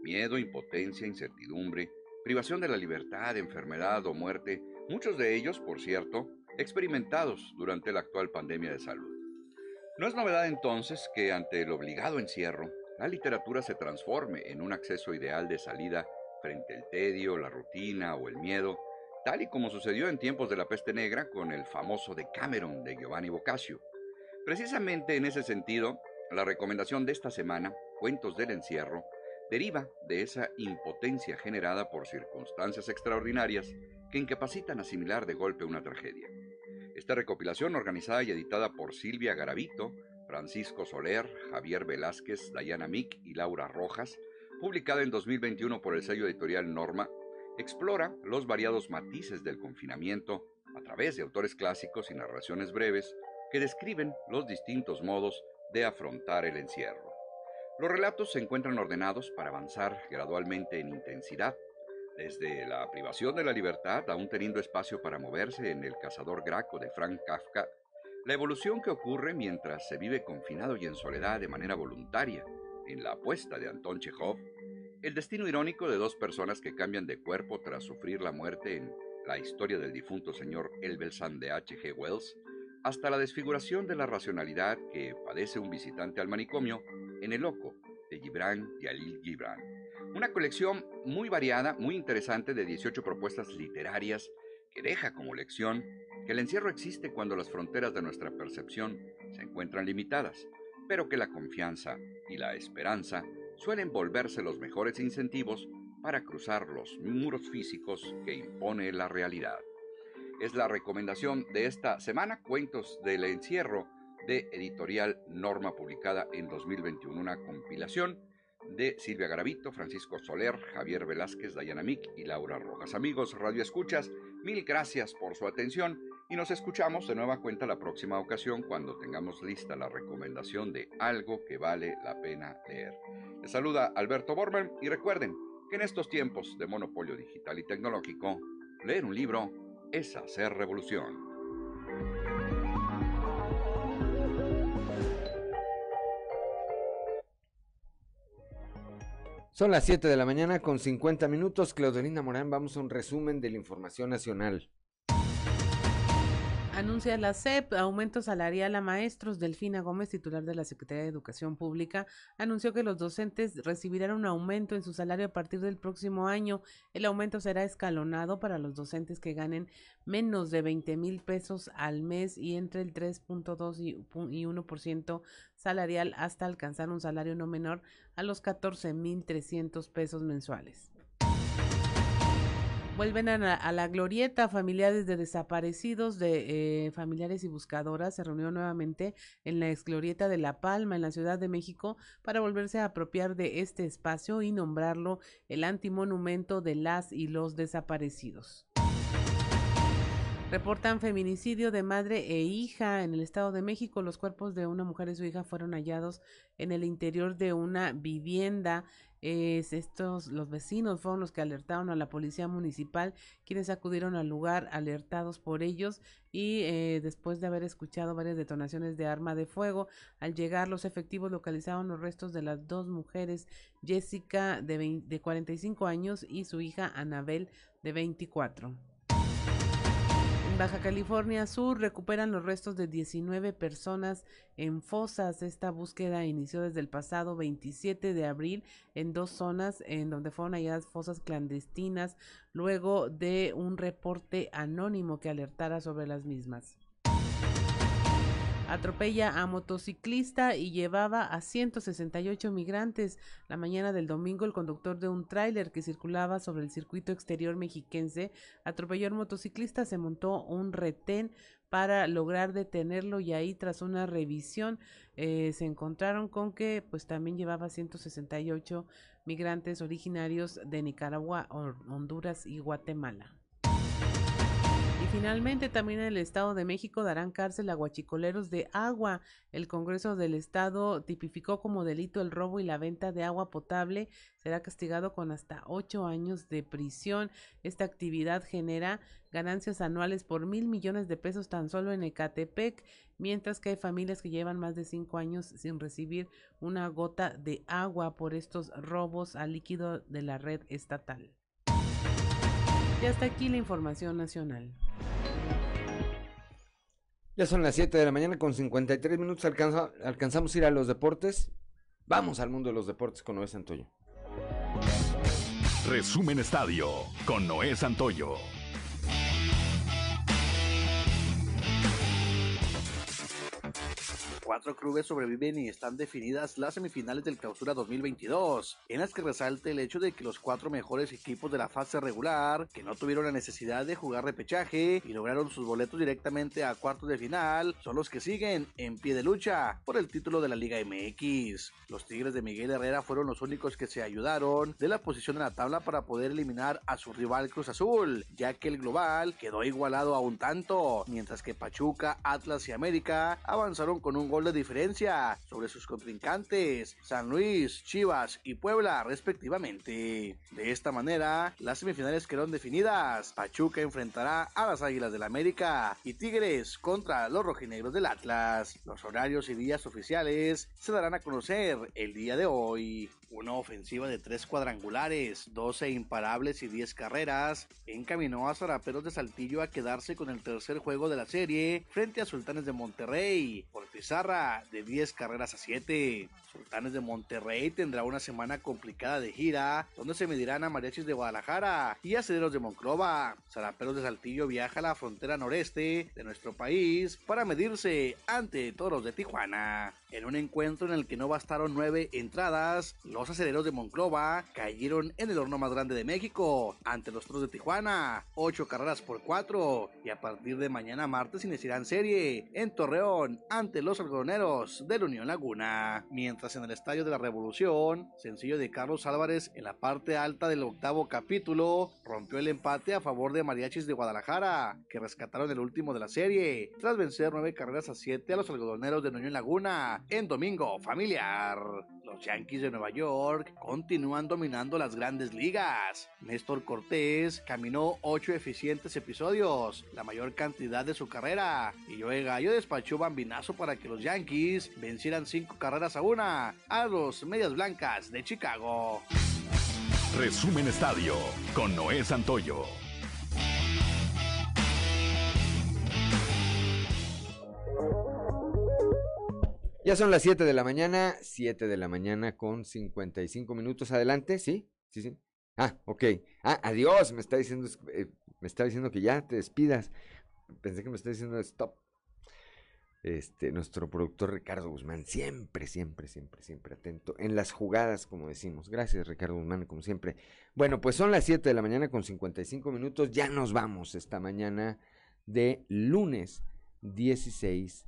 Miedo, impotencia, incertidumbre, privación de la libertad, enfermedad o muerte, muchos de ellos, por cierto, experimentados durante la actual pandemia de salud. No es novedad entonces que ante el obligado encierro, la literatura se transforme en un acceso ideal de salida frente al tedio, la rutina o el miedo, tal y como sucedió en tiempos de la peste negra con el famoso Cameron de Giovanni Boccaccio. Precisamente en ese sentido, la recomendación de esta semana, Cuentos del Encierro, deriva de esa impotencia generada por circunstancias extraordinarias que incapacitan asimilar de golpe una tragedia. Esta recopilación, organizada y editada por Silvia Garavito, Francisco Soler, Javier Velázquez, Dayana Mick y Laura Rojas, publicada en 2021 por el sello editorial Norma, explora los variados matices del confinamiento a través de autores clásicos y narraciones breves que describen los distintos modos de afrontar el encierro. Los relatos se encuentran ordenados para avanzar gradualmente en intensidad, desde la privación de la libertad, aún teniendo espacio para moverse en El cazador Graco de Frank Kafka, la evolución que ocurre mientras se vive confinado y en soledad de manera voluntaria, en La apuesta de Anton Chekhov, el destino irónico de dos personas que cambian de cuerpo tras sufrir la muerte en La historia del difunto señor Elbelsan de H.G. Wells, hasta la desfiguración de la racionalidad que padece un visitante al manicomio en El Loco de Gibran Yalil Gibran. Una colección muy variada, muy interesante de 18 propuestas literarias que deja como lección que el encierro existe cuando las fronteras de nuestra percepción se encuentran limitadas pero que la confianza y la esperanza suelen volverse los mejores incentivos para cruzar los muros físicos que impone la realidad. Es la recomendación de esta semana, Cuentos del Encierro, de editorial Norma, publicada en 2021, una compilación de Silvia Garavito, Francisco Soler, Javier Velázquez, Dayana Mick y Laura Rojas. Amigos, Radio Escuchas, mil gracias por su atención y nos escuchamos de nueva cuenta la próxima ocasión cuando tengamos lista la recomendación de algo que vale la pena leer. Les saluda Alberto Borman y recuerden que en estos tiempos de monopolio digital y tecnológico, leer un libro es hacer revolución. Son las 7 de la mañana con 50 minutos. Claudelina Morán, vamos a un resumen de la información nacional. Anuncia la SEP aumento salarial a maestros. Delfina Gómez, titular de la Secretaría de Educación Pública, anunció que los docentes recibirán un aumento en su salario a partir del próximo año. El aumento será escalonado para los docentes que ganen menos de 20 mil pesos al mes y entre el 3.2 y 1% salarial hasta alcanzar un salario no menor a los 14 mil 300 pesos mensuales. Vuelven a la, glorieta, familiares de desaparecidos, de eh, familiares y buscadoras, se reunió nuevamente en la ex glorieta de La Palma, en la Ciudad de México, para volverse a apropiar de este espacio y nombrarlo el antimonumento de las y los desaparecidos. Reportan feminicidio de madre e hija en el Estado de México. Los cuerpos de una mujer y su hija fueron hallados en el interior de una vivienda es estos, los vecinos fueron los que alertaron a la policía municipal, quienes acudieron al lugar alertados por ellos y eh, después de haber escuchado varias detonaciones de arma de fuego, al llegar los efectivos localizaron los restos de las dos mujeres, Jessica de, de 45 años y su hija Anabel de 24. En Baja California Sur recuperan los restos de 19 personas en fosas. Esta búsqueda inició desde el pasado 27 de abril en dos zonas en donde fueron halladas fosas clandestinas luego de un reporte anónimo que alertara sobre las mismas atropella a motociclista y llevaba a 168 migrantes. La mañana del domingo, el conductor de un tráiler que circulaba sobre el circuito exterior mexiquense atropelló al motociclista, se montó un retén para lograr detenerlo y ahí tras una revisión eh, se encontraron con que pues también llevaba 168 migrantes originarios de Nicaragua, Honduras y Guatemala. Finalmente, también en el Estado de México darán cárcel a guachicoleros de agua. El Congreso del Estado tipificó como delito el robo y la venta de agua potable. Será castigado con hasta ocho años de prisión. Esta actividad genera ganancias anuales por mil millones de pesos tan solo en Ecatepec, mientras que hay familias que llevan más de cinco años sin recibir una gota de agua por estos robos al líquido de la red estatal. Y hasta aquí la información nacional. Ya son las 7 de la mañana con 53 minutos. alcanzamos a ir a los deportes. Vamos al mundo de los deportes con Noé Santoyo. Resumen Estadio con Noé Santoyo. Cuatro clubes sobreviven y están definidas las semifinales del Clausura 2022, en las que resalte el hecho de que los cuatro mejores equipos de la fase regular, que no tuvieron la necesidad de jugar repechaje y lograron sus boletos directamente a cuartos de final, son los que siguen en pie de lucha por el título de la Liga MX. Los Tigres de Miguel Herrera fueron los únicos que se ayudaron de la posición en la tabla para poder eliminar a su rival Cruz Azul, ya que el global quedó igualado a un tanto, mientras que Pachuca, Atlas y América avanzaron con un gol de diferencia sobre sus contrincantes, San Luis, Chivas y Puebla respectivamente. De esta manera, las semifinales quedaron definidas. Pachuca enfrentará a las Águilas del América y Tigres contra los rojinegros del Atlas. Los horarios y días oficiales se darán a conocer el día de hoy. Una ofensiva de tres cuadrangulares, 12 imparables y 10 carreras encaminó a Zaraperos de Saltillo a quedarse con el tercer juego de la serie frente a Sultanes de Monterrey por pizarra de 10 carreras a 7. Sultanes de Monterrey tendrá una semana complicada de gira, donde se medirán a Mariachis de Guadalajara y a Cederos de Monclova. Zaraperos de Saltillo viaja a la frontera noreste de nuestro país para medirse ante Toros de Tijuana. En un encuentro en el que no bastaron nueve entradas, los aceleros de Monclova cayeron en el horno más grande de México ante los Toros de Tijuana, ocho carreras por cuatro, y a partir de mañana martes iniciarán serie en Torreón ante los algodoneros de la Unión Laguna. Mientras en el Estadio de la Revolución, sencillo de Carlos Álvarez en la parte alta del octavo capítulo, rompió el empate a favor de Mariachis de Guadalajara, que rescataron el último de la serie, tras vencer nueve carreras a siete a los algodoneros de la Unión Laguna en Domingo Familiar. Los Yankees de Nueva York continúan dominando las grandes ligas. Néstor Cortés caminó ocho eficientes episodios, la mayor cantidad de su carrera, y Joe Gallo despachó bambinazo para que los Yankees vencieran cinco carreras a una a los Medias Blancas de Chicago. Resumen Estadio con Noé Santoyo. Ya son las 7 de la mañana, 7 de la mañana con 55 minutos. Adelante, ¿sí? Sí, sí. Ah, ok. Ah, adiós, me está diciendo, eh, me está diciendo que ya te despidas. Pensé que me está diciendo stop. Este, nuestro productor Ricardo Guzmán, siempre, siempre, siempre, siempre atento en las jugadas, como decimos. Gracias, Ricardo Guzmán, como siempre. Bueno, pues son las 7 de la mañana con 55 minutos. Ya nos vamos esta mañana de lunes 16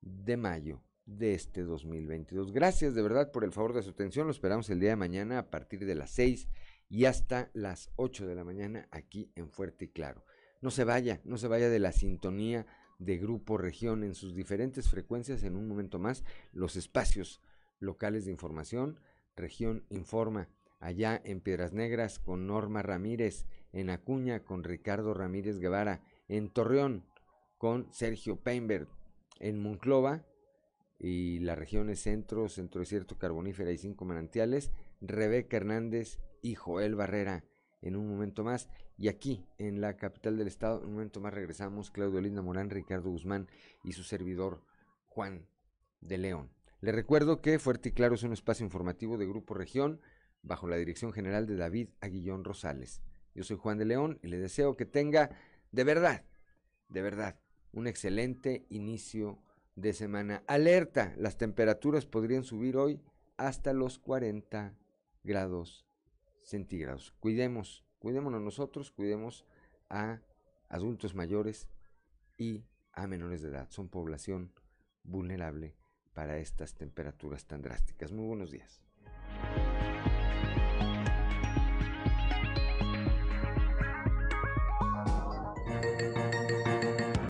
de mayo de este 2022. Gracias de verdad por el favor de su atención. Lo esperamos el día de mañana a partir de las 6 y hasta las 8 de la mañana aquí en Fuerte y Claro. No se vaya, no se vaya de la sintonía de Grupo Región en sus diferentes frecuencias. En un momento más, los espacios locales de información. Región Informa, allá en Piedras Negras con Norma Ramírez, en Acuña con Ricardo Ramírez Guevara, en Torreón con Sergio Peinberg, en Monclova y las regiones centro, centro desierto carbonífera y cinco manantiales, Rebeca Hernández y Joel Barrera en un momento más. Y aquí, en la capital del estado, en un momento más regresamos, Claudio Linda Morán, Ricardo Guzmán y su servidor Juan de León. Le recuerdo que Fuerte y Claro es un espacio informativo de Grupo Región bajo la dirección general de David Aguillón Rosales. Yo soy Juan de León y le deseo que tenga de verdad, de verdad, un excelente inicio de semana. Alerta, las temperaturas podrían subir hoy hasta los 40 grados centígrados. Cuidemos, cuidémonos nosotros, cuidemos a adultos mayores y a menores de edad. Son población vulnerable para estas temperaturas tan drásticas. Muy buenos días.